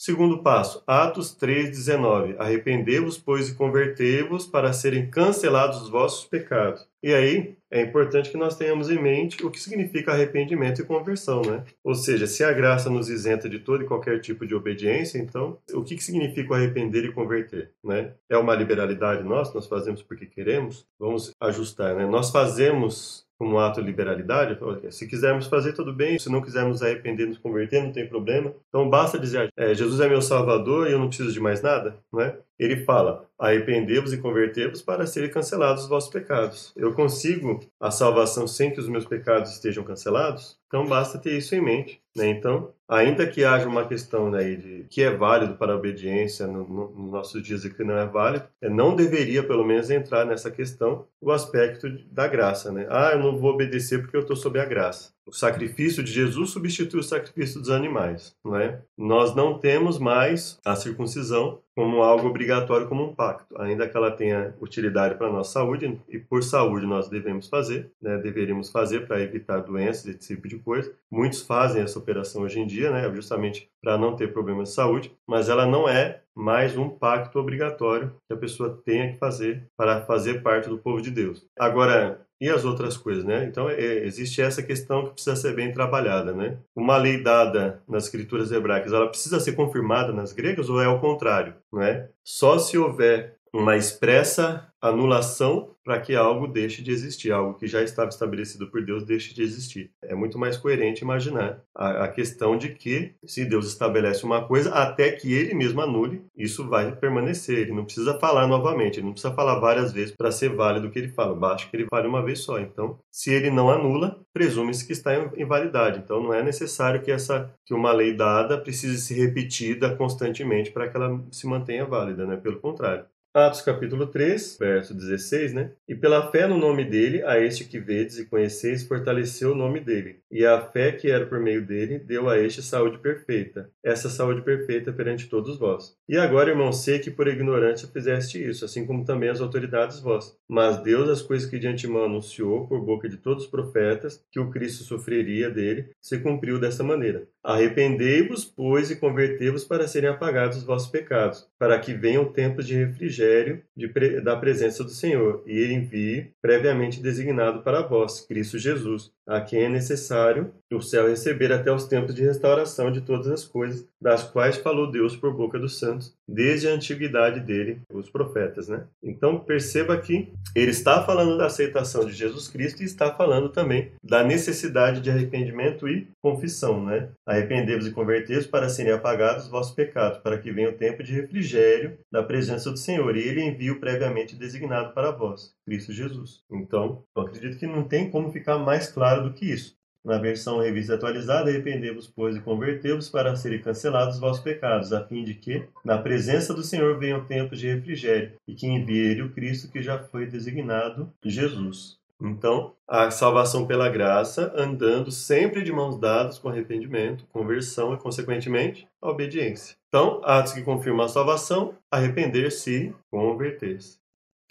Segundo passo, Atos 3,19. Arrependei-vos, pois, e convertei-vos para serem cancelados os vossos pecados. E aí, é importante que nós tenhamos em mente o que significa arrependimento e conversão, né? Ou seja, se a graça nos isenta de todo e qualquer tipo de obediência, então, o que significa o arrepender e converter, né? É uma liberalidade nossa, nós fazemos porque queremos? Vamos ajustar, né? Nós fazemos como ato de liberalidade, se quisermos fazer, tudo bem, se não quisermos arrepender, nos converter, não tem problema. Então basta dizer, é, Jesus é meu Salvador e eu não preciso de mais nada, não é? Ele fala, arrependei-vos e convertei-vos para serem cancelados os vossos pecados. Eu consigo a salvação sem que os meus pecados estejam cancelados? Então basta ter isso em mente. Né? Então, ainda que haja uma questão né, de que é válido para a obediência nos no, nossos dias e que não é válido, é, não deveria pelo menos entrar nessa questão o aspecto da graça. Né? Ah, eu não vou obedecer porque eu estou sob a graça. O sacrifício de Jesus substitui o sacrifício dos animais, não é? Nós não temos mais a circuncisão como algo obrigatório, como um pacto, ainda que ela tenha utilidade para a nossa saúde, e por saúde nós devemos fazer, né, deveríamos fazer para evitar doenças, esse tipo de coisa. Muitos fazem essa operação hoje em dia, né, justamente para não ter problemas de saúde, mas ela não é mais um pacto obrigatório que a pessoa tenha que fazer para fazer parte do povo de Deus. Agora, e as outras coisas, né? Então, é, existe essa questão que precisa ser bem trabalhada, né? Uma lei dada nas escrituras hebraicas, ela precisa ser confirmada nas gregas ou é o contrário, não é? Só se houver uma expressa anulação para que algo deixe de existir, algo que já estava estabelecido por Deus deixe de existir. É muito mais coerente imaginar a, a, questão de que, se Deus estabelece uma coisa, até que ele mesmo anule, isso vai permanecer. Ele não precisa falar novamente, ele não precisa falar várias vezes para ser válido o que ele fala. Basta que ele fale uma vez só. Então, se ele não anula, presume-se que está em, validade. Então, não é necessário que, essa, que uma lei dada precise ser repetida constantemente para que ela se mantenha válida, né? Pelo contrário. Atos capítulo 3, verso 16, né? E pela fé no nome dele, a este que vedes e conheceis, fortaleceu o nome dele. E a fé que era por meio dele, deu a este saúde perfeita. Essa saúde perfeita perante todos vós. E agora, irmão, sei que por ignorância fizeste isso, assim como também as autoridades vós. Mas Deus, as coisas que de antemão anunciou por boca de todos os profetas, que o Cristo sofreria dele, se cumpriu desta maneira. Arrependei-vos, pois, e convertei-vos para serem apagados os vossos pecados, para que venham tempos de refrigério de da presença do Senhor, e ele envie, previamente designado para vós, Cristo Jesus, a quem é necessário o céu receber até os tempos de restauração de todas as coisas, das quais falou Deus por boca dos santos, desde a antiguidade dele, os profetas, né? Então perceba que ele está falando da aceitação de Jesus Cristo e está falando também da necessidade de arrependimento e confissão, né? Arrependei-vos e convertei-vos para serem apagados os vossos pecados, para que venha o tempo de refrigério da presença do Senhor, e ele envia o previamente designado para vós, Cristo Jesus. Então, eu acredito que não tem como ficar mais claro do que isso. Na versão revista atualizada, arrependei-vos, pois, e convertei-vos para serem cancelados os vossos pecados, a fim de que, na presença do Senhor, venham tempos de refrigério, e que envie ele o Cristo que já foi designado Jesus. Então, a salvação pela graça, andando sempre de mãos dadas com arrependimento, conversão e, consequentemente, a obediência. Então, atos que confirmam a salvação, arrepender-se converter-se.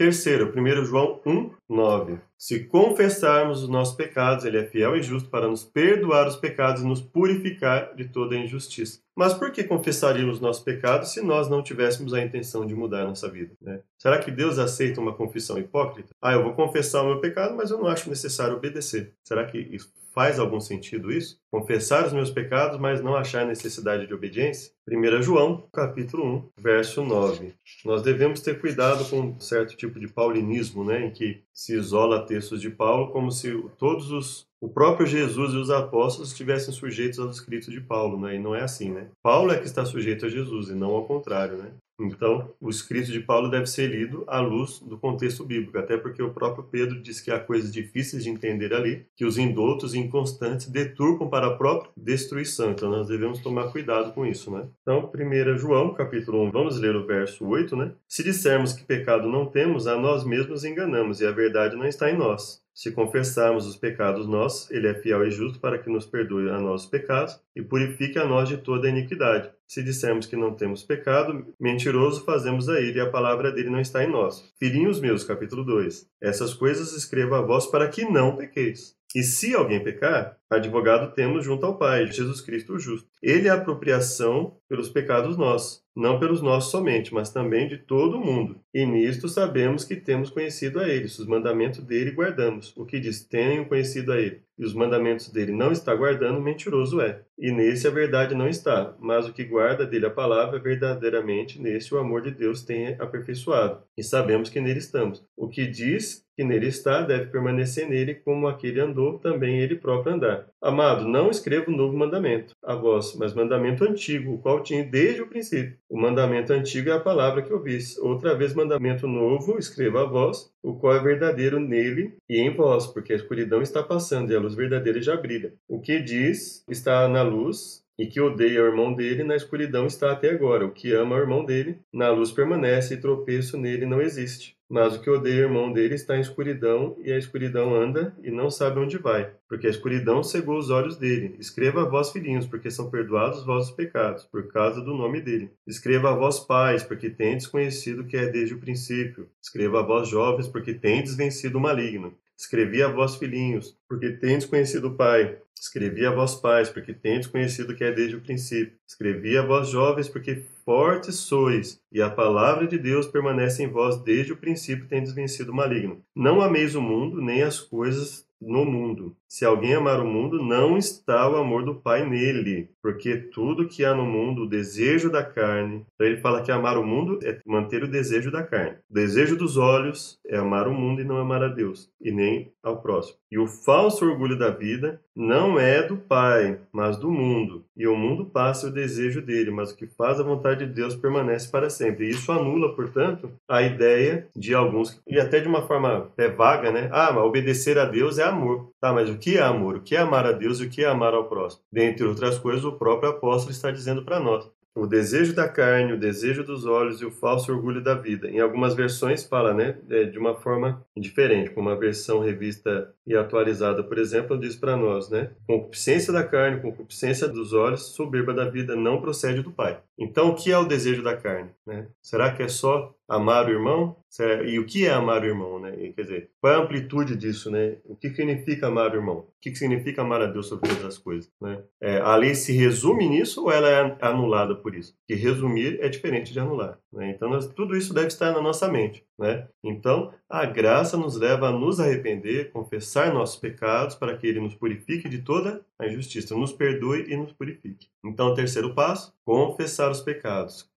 Terceiro, 1 João 1, 9. Se confessarmos os nossos pecados, ele é fiel e justo para nos perdoar os pecados e nos purificar de toda injustiça. Mas por que confessaríamos os nossos pecados se nós não tivéssemos a intenção de mudar a nossa vida? Né? Será que Deus aceita uma confissão hipócrita? Ah, eu vou confessar o meu pecado, mas eu não acho necessário obedecer. Será que isso faz algum sentido isso? Confessar os meus pecados, mas não achar necessidade de obediência? 1 João, capítulo 1, verso 9. Nós devemos ter cuidado com um certo tipo de paulinismo, né, em que se isola textos de Paulo como se todos os o próprio Jesus e os apóstolos estivessem sujeitos aos escritos de Paulo, né? E não é assim, né? Paulo é que está sujeito a Jesus e não ao contrário, né? Então, o escrito de Paulo deve ser lido à luz do contexto bíblico, até porque o próprio Pedro diz que há coisas difíceis de entender ali, que os indoutos e inconstantes deturpam para a própria destruição. Então, nós devemos tomar cuidado com isso, né? Então, 1 João, capítulo 1, vamos ler o verso 8, né? Se dissermos que pecado não temos, a nós mesmos enganamos e a verdade não está em nós. Se confessarmos os pecados nossos, ele é fiel e justo para que nos perdoe a nossos pecados e purifique a nós de toda a iniquidade. Se dissermos que não temos pecado, mentiroso fazemos a ele e a palavra dele não está em nós. Filhinhos meus, capítulo 2. Essas coisas escrevo a vós para que não pequeis. E se alguém pecar, advogado temos junto ao Pai, Jesus Cristo o justo. Ele é a apropriação pelos pecados nossos, não pelos nossos somente, mas também de todo o mundo. E nisto sabemos que temos conhecido a ele, os mandamentos dele guardamos. O que diz, tenho conhecido a ele, e os mandamentos dele não está guardando, mentiroso é. E nesse a verdade não está, mas o que guarda dele a palavra, verdadeiramente nesse o amor de Deus tem aperfeiçoado. E sabemos que nele estamos. O que diz nele está deve permanecer nele como aquele andou, também ele próprio andar. Amado, não escrevo novo mandamento a vós, mas mandamento antigo, o qual tinha desde o princípio. O mandamento antigo é a palavra que ouvis. Outra vez, mandamento novo, escrevo a vós, o qual é verdadeiro nele e em vós, porque a escuridão está passando e a luz verdadeira já brilha. O que diz está na luz, e que odeia o irmão dele, na escuridão está até agora. O que ama o irmão dele, na luz permanece, e tropeço nele não existe. Mas o que odeia o irmão dele está em escuridão, e a escuridão anda e não sabe onde vai, porque a escuridão cegou os olhos dele. Escreva a vós, filhinhos, porque são perdoados os vossos pecados, por causa do nome dele. Escreva a vós, pais, porque tendes conhecido que é desde o princípio. Escreva a vós, jovens, porque tendes vencido o maligno. Escrevi a vós, filhinhos, porque tendes conhecido o Pai. Escrevi a vós, pais, porque tendes conhecido que é desde o princípio. Escrevi a vós, jovens, porque fortes sois, e a palavra de Deus permanece em vós desde o princípio, tendes vencido o maligno. Não ameis o mundo, nem as coisas no mundo. Se alguém amar o mundo, não está o amor do Pai nele, porque tudo que há no mundo, o desejo da carne. Então ele fala que amar o mundo é manter o desejo da carne. O desejo dos olhos é amar o mundo e não amar a Deus, e nem ao próximo. E o falso orgulho da vida não é do Pai, mas do mundo. E o mundo passa o desejo dele, mas o que faz a vontade de Deus permanece para sempre. E isso anula, portanto, a ideia de alguns, e até de uma forma é vaga, né? Ah, mas obedecer a Deus é amor. Tá, mas o que é amor? O que é amar a Deus e o que é amar ao próximo? Dentre outras coisas, o próprio apóstolo está dizendo para nós. O desejo da carne, o desejo dos olhos e o falso orgulho da vida. Em algumas versões fala, né, é, de uma forma diferente, como uma versão revista e atualizada, por exemplo, diz para nós, né, concupiscência da carne, concupiscência dos olhos, soberba da vida não procede do Pai. Então, o que é o desejo da carne? Né? Será que é só amar o irmão? E o que é amar o irmão, né? quer dizer, qual é a amplitude disso, né? O que significa amar o irmão? O que significa amar a Deus sobre todas as coisas, né? É, a lei se resume nisso ou ela é anulada por isso? Que resumir é diferente de anular, né? Então, nós, tudo isso deve estar na nossa mente, né? Então, a graça nos leva a nos arrepender, confessar nossos pecados para que ele nos purifique de toda a injustiça, nos perdoe e nos purifique. Então, o terceiro passo, confessar os pecados.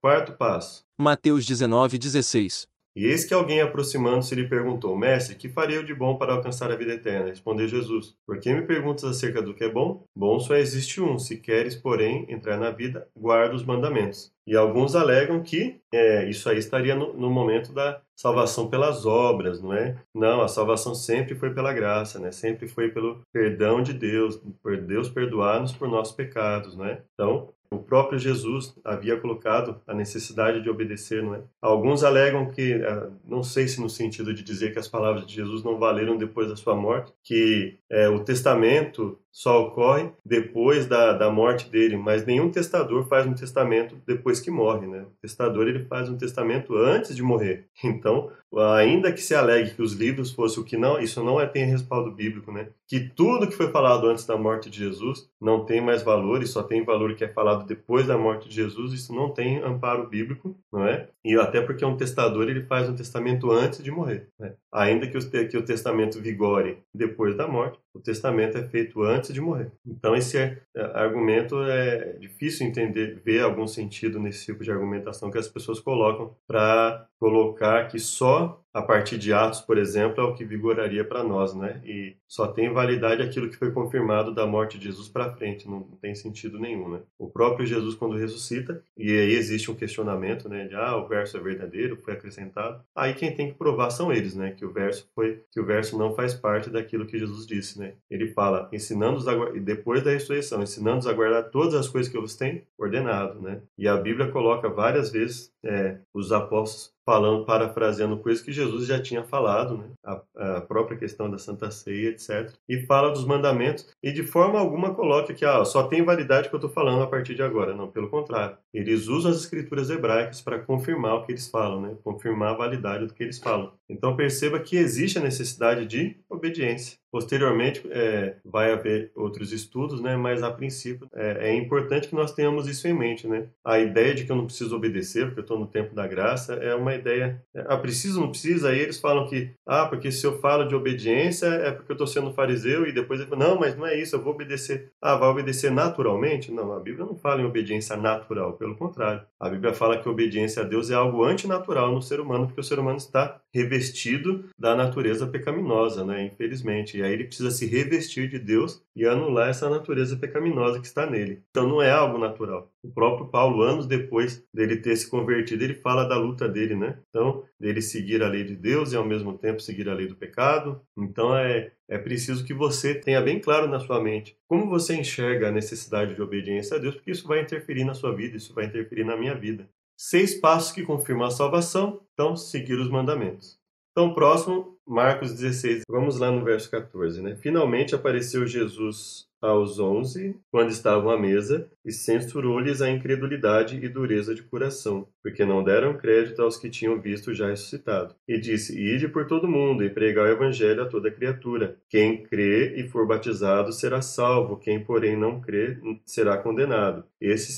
Quarto passo. Mateus 19, 16. E eis que alguém aproximando-se lhe perguntou: Mestre, que farei eu de bom para alcançar a vida eterna? Respondeu Jesus: Por que me perguntas acerca do que é bom? Bom só existe um. Se queres, porém, entrar na vida, guarda os mandamentos. E alguns alegam que é, isso aí estaria no, no, momento da salvação pelas obras, não é? Não, a salvação sempre foi pela graça, né? Sempre foi pelo perdão de Deus, por Deus perdoar-nos por nossos pecados, não é? Então, o próprio Jesus havia colocado a necessidade de obedecer, não é? Alguns alegam que, ah, não sei se no sentido de dizer que as palavras de Jesus não valeram depois da sua morte, que é, o testamento só ocorre depois da, da morte dele, mas nenhum testador faz um testamento depois que morre, né? O testador ele faz um testamento antes de morrer. Então, ainda que se alegue que os livros fossem o que não, isso não é tem respaldo bíblico, né? Que tudo que foi falado antes da morte de Jesus não tem mais valor e só tem valor que é falado depois da morte de Jesus, isso não tem amparo bíblico, não é? E até porque um testador ele faz um testamento antes de morrer, né? Ainda que o, que o testamento vigore depois da morte, o testamento é feito antes de morrer. Então esse é, é, argumento é difícil entender, ver algum sentido nesse tipo de argumentação que as pessoas colocam para colocar que só a partir de Atos, por exemplo, é o que vigoraria para nós, né? E só tem validade aquilo que foi confirmado da morte de Jesus para frente, não, tem sentido nenhum, né? O próprio Jesus quando ressuscita, e aí existe um questionamento, né, de ah, o verso é verdadeiro, foi acrescentado. Aí quem tem que provar são eles, né, que o verso foi que o verso não faz parte daquilo que Jesus disse, né? Ele fala, ensinando-os e depois da ressurreição, ensinando-os a guardar todas as coisas que eu vos tenho ordenado, né? E a Bíblia coloca várias vezes é, os apóstolos falando, parafraseando coisas que Jesus já tinha falado, né? a, a, própria questão da Santa Ceia, etc. E fala dos mandamentos e de forma alguma coloca que ah, só tem validade que eu estou falando a partir de agora. Não, pelo contrário. Eles usam as escrituras hebraicas para confirmar o que eles falam, né? confirmar a validade do que eles falam. Então perceba que existe a necessidade de obediência. Posteriormente, é, vai haver outros estudos, né? mas a princípio é, é, importante que nós tenhamos isso em mente. Né? A ideia de que eu não preciso obedecer, porque eu estou no tempo da graça, é uma ideia. É, ah, preciso, não precisa? Aí eles falam que, ah, porque se eu falo de obediência é porque eu estou sendo fariseu, e depois ele não, mas não é isso, eu vou obedecer. Ah, vai obedecer naturalmente? Não, a Bíblia não fala em obediência natural, pelo contrário. A Bíblia fala que obediência a Deus é algo antinatural no ser humano, porque o ser humano está revestido da natureza pecaminosa, né? infelizmente. E aí ele precisa se revestir de Deus e anular essa natureza pecaminosa que está nele. Então não é algo natural. O próprio Paulo, anos depois dele ter se convertido, ele fala da luta dele, né? Então, dele seguir a lei de Deus e ao mesmo tempo seguir a lei do pecado. Então é, é preciso que você tenha bem claro na sua mente como você enxerga a necessidade de obediência a Deus, porque isso vai interferir na sua vida, isso vai interferir na minha vida. Seis passos que confirmam a salvação, então seguir os mandamentos. Então, próximo, Marcos 16. Vamos lá no verso 14, né? Finalmente apareceu Jesus aos onze, quando estavam à mesa, e censurou-lhes a incredulidade e dureza de coração, porque não deram crédito aos que tinham visto já ressuscitado. E disse: Ide por todo mundo e pregai o evangelho a toda criatura. Quem crê e for batizado será salvo, quem, porém, não crê será condenado.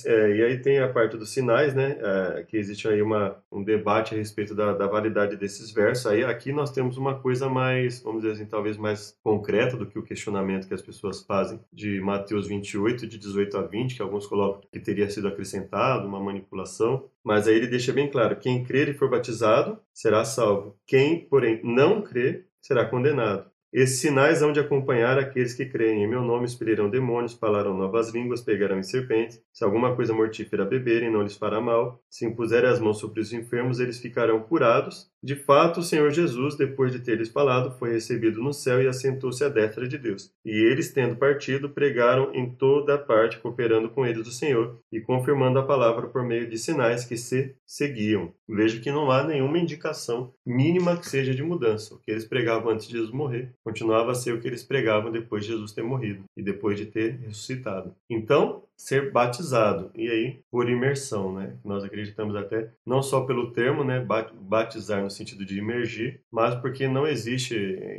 É, e aí tem a parte dos sinais, né? É, que existe aí uma, um debate a respeito da, da validade desses versos. Aí aqui nós temos uma coisa mais, vamos dizer assim, talvez mais concreta do que o questionamento que as pessoas fazem de Mateus 28, de 18 a 20, que alguns colocam que teria sido acrescentado, uma manipulação. Mas aí ele deixa bem claro: quem crer e for batizado será salvo. Quem, porém, não crer será condenado. Esses sinais hão de acompanhar aqueles que creem. Em meu nome expelirão demônios, falarão novas línguas, pegarão em serpentes. Se alguma coisa mortífera beberem, não lhes fará mal. Se impuserem as mãos sobre os enfermos, eles ficarão curados. De fato, o Senhor Jesus, depois de ter lhes falado, foi recebido no céu e assentou-se à destra de Deus. E eles, tendo partido, pregaram em toda parte, cooperando com eles do Senhor e confirmando a palavra por meio de sinais que se seguiam. Vejo que não há nenhuma indicação mínima que seja de mudança. O que eles pregavam antes de Jesus morrer continuava a ser o que eles pregavam depois de Jesus ter morrido e depois de ter ressuscitado. Então, ser batizado. E aí, por imersão, né? Nós acreditamos até, não só pelo termo, né? Batizar no sentido de imergir, mas porque não existe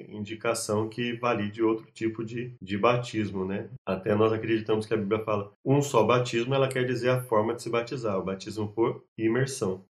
indicação que valide outro tipo de, de batismo, né? Até nós acreditamos que a Bíblia fala um só batismo, ela quer dizer a forma de se batizar, o batismo por imersão.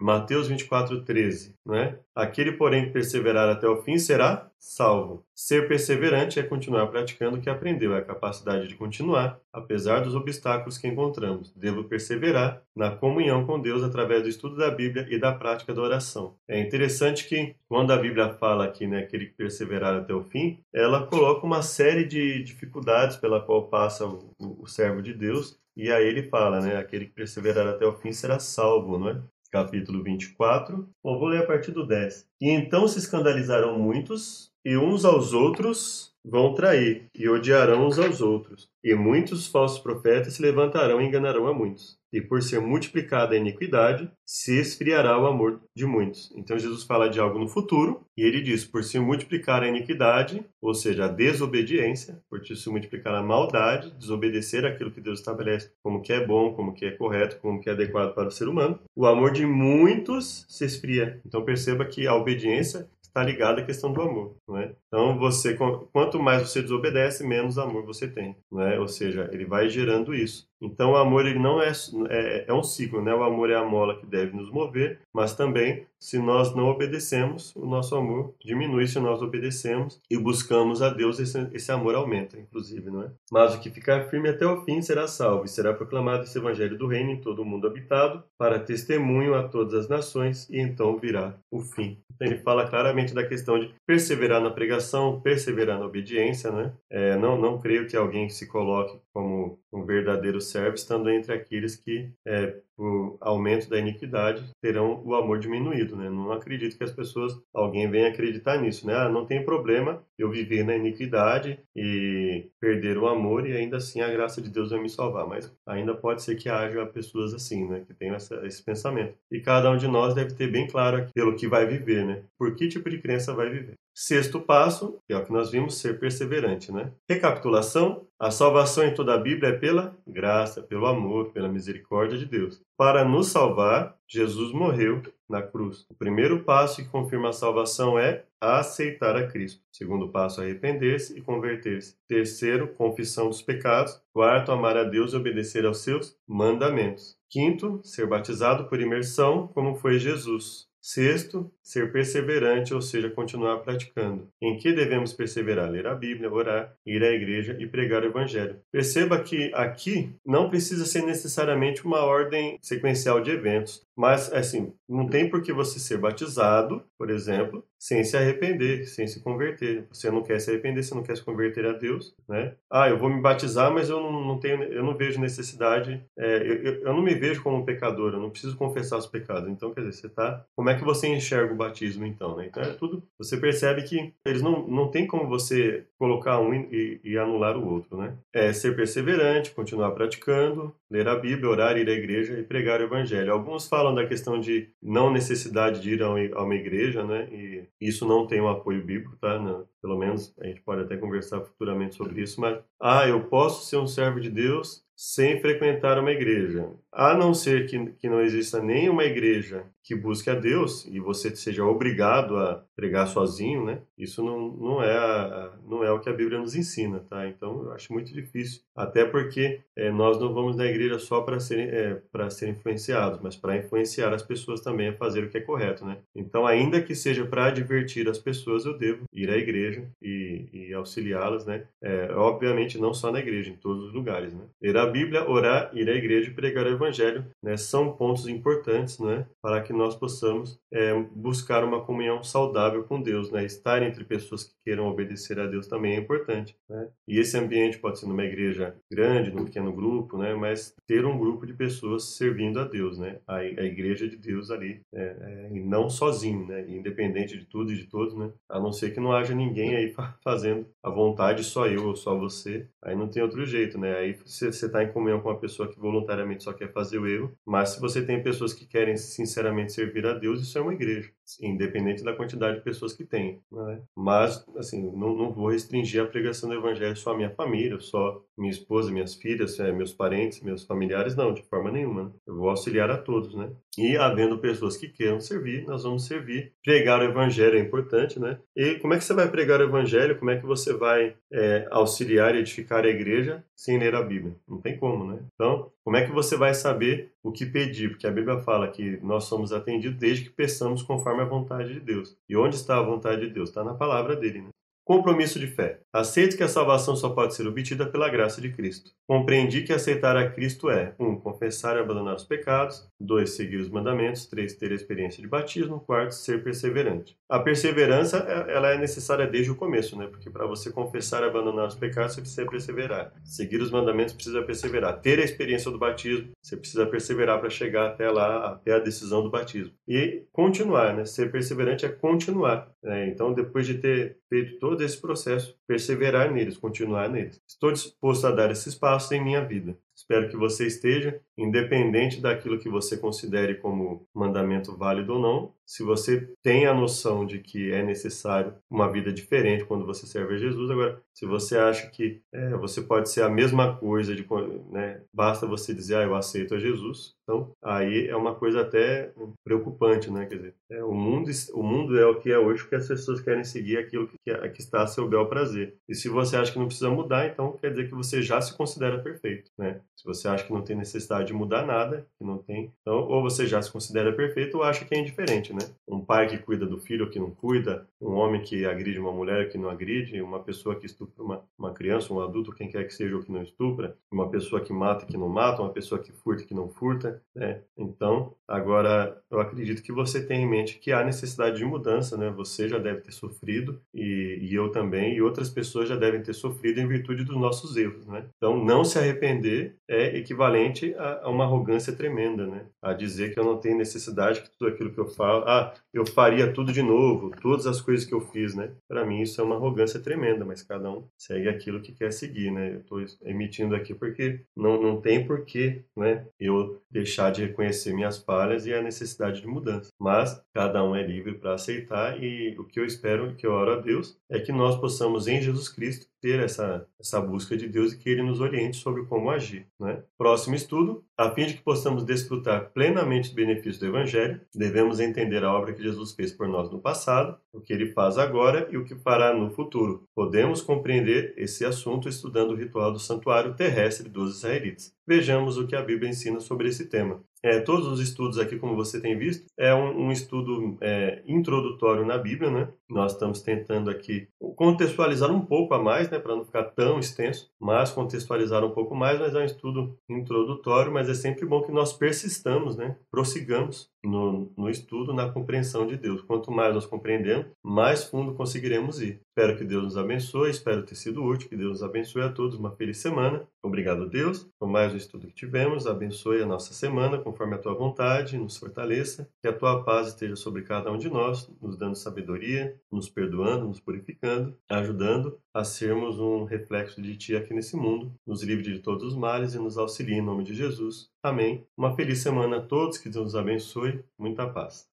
Mateus 24, 13, né? Aquele, porém, que perseverar até o fim será salvo. Ser perseverante é continuar praticando o que aprendeu, é a capacidade de continuar, apesar dos obstáculos que encontramos. Devo perseverar na comunhão com Deus através do estudo da Bíblia e da prática da oração. É interessante que, quando a Bíblia fala aqui, né, aquele que perseverar até o fim, ela coloca uma série de dificuldades pela qual passa o, o, o servo de Deus, e aí ele fala, né, aquele que perseverar até o fim será salvo, não é? Capítulo 24. Bom, vou ler a partir do 10. E então se escandalizarão muitos, e uns aos outros vão trair, e odiarão uns aos outros. E muitos falsos profetas se levantarão e enganarão a muitos. E por ser multiplicada a iniquidade, se esfriará o amor de muitos. Então Jesus fala de algo no futuro, e ele diz: por se multiplicar a iniquidade, ou seja, a desobediência, por se multiplicar a maldade, desobedecer aquilo que Deus estabelece como que é bom, como que é correto, como que é adequado para o ser humano, o amor de muitos se esfria. Então perceba que a obediência está ligada à questão do amor, não é? Então você quanto mais você desobedece, menos amor você tem, não é? Ou seja, ele vai gerando isso. Então o amor ele não é, é, é um ciclo, né? O amor é a mola que deve nos mover, mas também se nós não obedecemos, o nosso amor diminui se nós obedecemos e buscamos a Deus, esse, esse amor aumenta, inclusive, não é? Mas o que ficar firme até o fim será salvo, e será proclamado esse evangelho do reino em todo o mundo habitado, para testemunho a todas as nações, e então virá o fim. Então, ele fala claramente da questão de perseverar na pregação, perseverar na obediência, né? É, não, não creio que alguém se coloque como um verdadeiro servo, estando entre aqueles que, é, por aumento da iniquidade, terão o amor diminuído. Né? Não acredito que as pessoas, alguém venha acreditar nisso. Né? Ah, não tem problema eu viver na iniquidade e perder o amor e ainda assim a graça de Deus vai me salvar. Mas ainda pode ser que haja pessoas assim, né? que tenham essa, esse pensamento. E cada um de nós deve ter bem claro pelo que vai viver, né? por que tipo de crença vai viver. Sexto passo, que é o que nós vimos, ser perseverante, né? Recapitulação: a salvação em toda a Bíblia é pela graça, pelo amor, pela misericórdia de Deus. Para nos salvar, Jesus morreu na cruz. O primeiro passo que confirma a salvação é aceitar a Cristo. Segundo passo, arrepender-se e converter-se. Terceiro, confissão dos pecados. Quarto, amar a Deus e obedecer aos seus mandamentos. Quinto, ser batizado por imersão, como foi Jesus. Sexto, ser perseverante, ou seja, continuar praticando. Em que devemos perseverar? Ler a Bíblia, orar, ir à igreja e pregar o Evangelho. Perceba que aqui não precisa ser necessariamente uma ordem sequencial de eventos, mas assim, não tem por que você ser batizado, por exemplo, sem se arrepender, sem se converter. Você não quer se arrepender, você não quer se converter a Deus, né? Ah, eu vou me batizar, mas eu não, tenho, eu não vejo necessidade, é, eu, eu, não me vejo como um pecador, eu não preciso confessar os pecados. Então, quer dizer, você tá, como é que você enxerga o batismo então, né? Então é tudo, você percebe que eles não, não tem como você colocar um e, e anular o outro, né? É ser perseverante, continuar praticando, ler a Bíblia, orar, ir à igreja e pregar o evangelho. Alguns falam da questão de não necessidade de ir a uma igreja, né? E isso não tem um apoio bíblico, tá? Não, pelo menos a gente pode até conversar futuramente sobre isso, mas ah, eu posso ser um servo de Deus sem frequentar uma igreja. A não ser que, que não exista nenhuma igreja que busque a Deus e você seja obrigado a pregar sozinho, né? Isso não, não, é, não é o que a Bíblia nos ensina, tá? Então eu acho muito difícil. Até porque é, nós não vamos na igreja só para serem, é, para ser influenciados, mas para influenciar as pessoas também a fazer o que é correto, né? Então, ainda que seja para advertir as pessoas, eu devo ir à igreja e, e auxiliá-las, né? É, obviamente, não só na igreja, em todos os lugares, né? Ler a Bíblia, orar, ir à igreja e pregar o evangelho, né? São pontos importantes, né? Para que nós possamos é, buscar uma comunhão saudável com Deus, né? Estar entre pessoas que queiram obedecer a Deus também é importante, né? E esse ambiente pode ser numa igreja grande, num pequeno grupo, né? Mas ter um grupo de pessoas servindo a Deus, né? A, a igreja de Deus ali, é, é, e não sozinho, né? Independente de tudo e de todos, né? A não ser que não haja ninguém aí fazendo a vontade só eu ou só você, aí não tem outro jeito, né? Aí você está em comunhão com uma pessoa que voluntariamente só quer fazer o erro, mas se você tem pessoas que querem sinceramente servir a Deus, isso é uma igreja, independente da quantidade de pessoas que tem. Né? Mas, assim, não, não vou restringir a pregação do evangelho só à minha família, só minha esposa, minhas filhas, é, meus parentes, meus familiares, não, de forma nenhuma. Eu vou auxiliar a todos, né? E havendo pessoas que queiram servir, nós vamos servir. Pregar o evangelho é importante, né? E como é que você vai pregar o evangelho? Como é que você vai é, auxiliar e edificar a igreja sem ler a Bíblia? Não tem como, né? Então, como é que você vai saber o que pedir? Porque a Bíblia fala que nós somos atendidos desde que peçamos conforme a vontade de Deus. E onde está a vontade de Deus? Está na palavra dele, né? Compromisso de fé. Aceito que a salvação só pode ser obtida pela graça de Cristo. Compreendi que aceitar a Cristo é 1. Um, confessar e abandonar os pecados. 2. Seguir os mandamentos. 3. Ter a experiência de batismo. 4. Ser perseverante. A perseverança ela é necessária desde o começo, né? Porque para você confessar e abandonar os pecados, você precisa perseverar. Seguir os mandamentos precisa perseverar. Ter a experiência do batismo, você precisa perseverar para chegar até lá, até a decisão do batismo. E continuar, né? Ser perseverante é continuar. Né? Então, depois de ter feito todo esse processo, perseverar neles, continuar neles. Estou disposto a dar esse espaço em minha vida. Espero que você esteja, independente daquilo que você considere como mandamento válido ou não. Se você tem a noção de que é necessário uma vida diferente quando você serve a Jesus, agora, se você acha que é, você pode ser a mesma coisa, de, né, basta você dizer, ah, eu aceito a Jesus, então aí é uma coisa até preocupante, né? Quer dizer, é, o, mundo, o mundo é o que é hoje porque as pessoas querem seguir aquilo que, que está a seu bel prazer. E se você acha que não precisa mudar, então quer dizer que você já se considera perfeito, né? Se você acha que não tem necessidade de mudar nada, que não tem, então ou você já se considera perfeito ou acha que é indiferente, né? Um pai que cuida do filho que não cuida, um homem que agride uma mulher que não agride, uma pessoa que estupra uma, uma criança, um adulto, quem quer que seja ou que não estupra, uma pessoa que mata que não mata, uma pessoa que furta que não furta, né? Então, agora eu acredito que você tem em mente que há necessidade de mudança, né? Você já deve ter sofrido e, e eu também e outras pessoas já devem ter sofrido em virtude dos nossos erros, né? Então, não se arrepender é equivalente a, a, uma arrogância tremenda, né? A dizer que eu não tenho necessidade que tudo aquilo que eu falo, ah, eu faria tudo de novo, todas as coisas que eu fiz, né? Para mim isso é uma arrogância tremenda, mas cada um segue aquilo que quer seguir, né? Eu estou emitindo aqui porque não, não tem porquê, né? Eu deixar de reconhecer minhas falhas e a necessidade de mudança. Mas cada um é livre para aceitar e o que eu espero, que eu oro a Deus, é que nós possamos em Jesus Cristo ter essa, essa busca de Deus e que Ele nos oriente sobre como agir. Né? Próximo estudo, a fim de que possamos desfrutar plenamente os benefícios do Evangelho, devemos entender a obra que Jesus fez por nós no passado, o que Ele faz agora e o que fará no futuro. Podemos compreender esse assunto estudando o ritual do santuário terrestre dos israelitas. Vejamos o que a Bíblia ensina sobre esse tema. É, todos os estudos aqui, como você tem visto, é um, um estudo é, introdutório na Bíblia, né? Nós estamos tentando aqui contextualizar um pouco a mais, né, para não ficar tão extenso, mas contextualizar um pouco mais, mas é um estudo introdutório, mas é sempre bom que nós persistamos, né, prossigamos no, no estudo, na compreensão de Deus. Quanto mais nós compreendemos, mais fundo conseguiremos ir. Espero que Deus nos abençoe, espero ter sido útil, que Deus nos abençoe a todos, uma feliz semana. Obrigado, Deus, por mais o estudo que tivemos, abençoe a nossa semana conforme a tua vontade, nos fortaleça, que a tua paz esteja sobre cada um de nós, nos dando sabedoria, nos perdoando, nos purificando, ajudando a sermos um reflexo de ti aqui nesse mundo, nos livre de todos os males e nos auxilie em nome de Jesus. Amém. Uma feliz semana a todos, que Deus nos abençoe. Muita paz.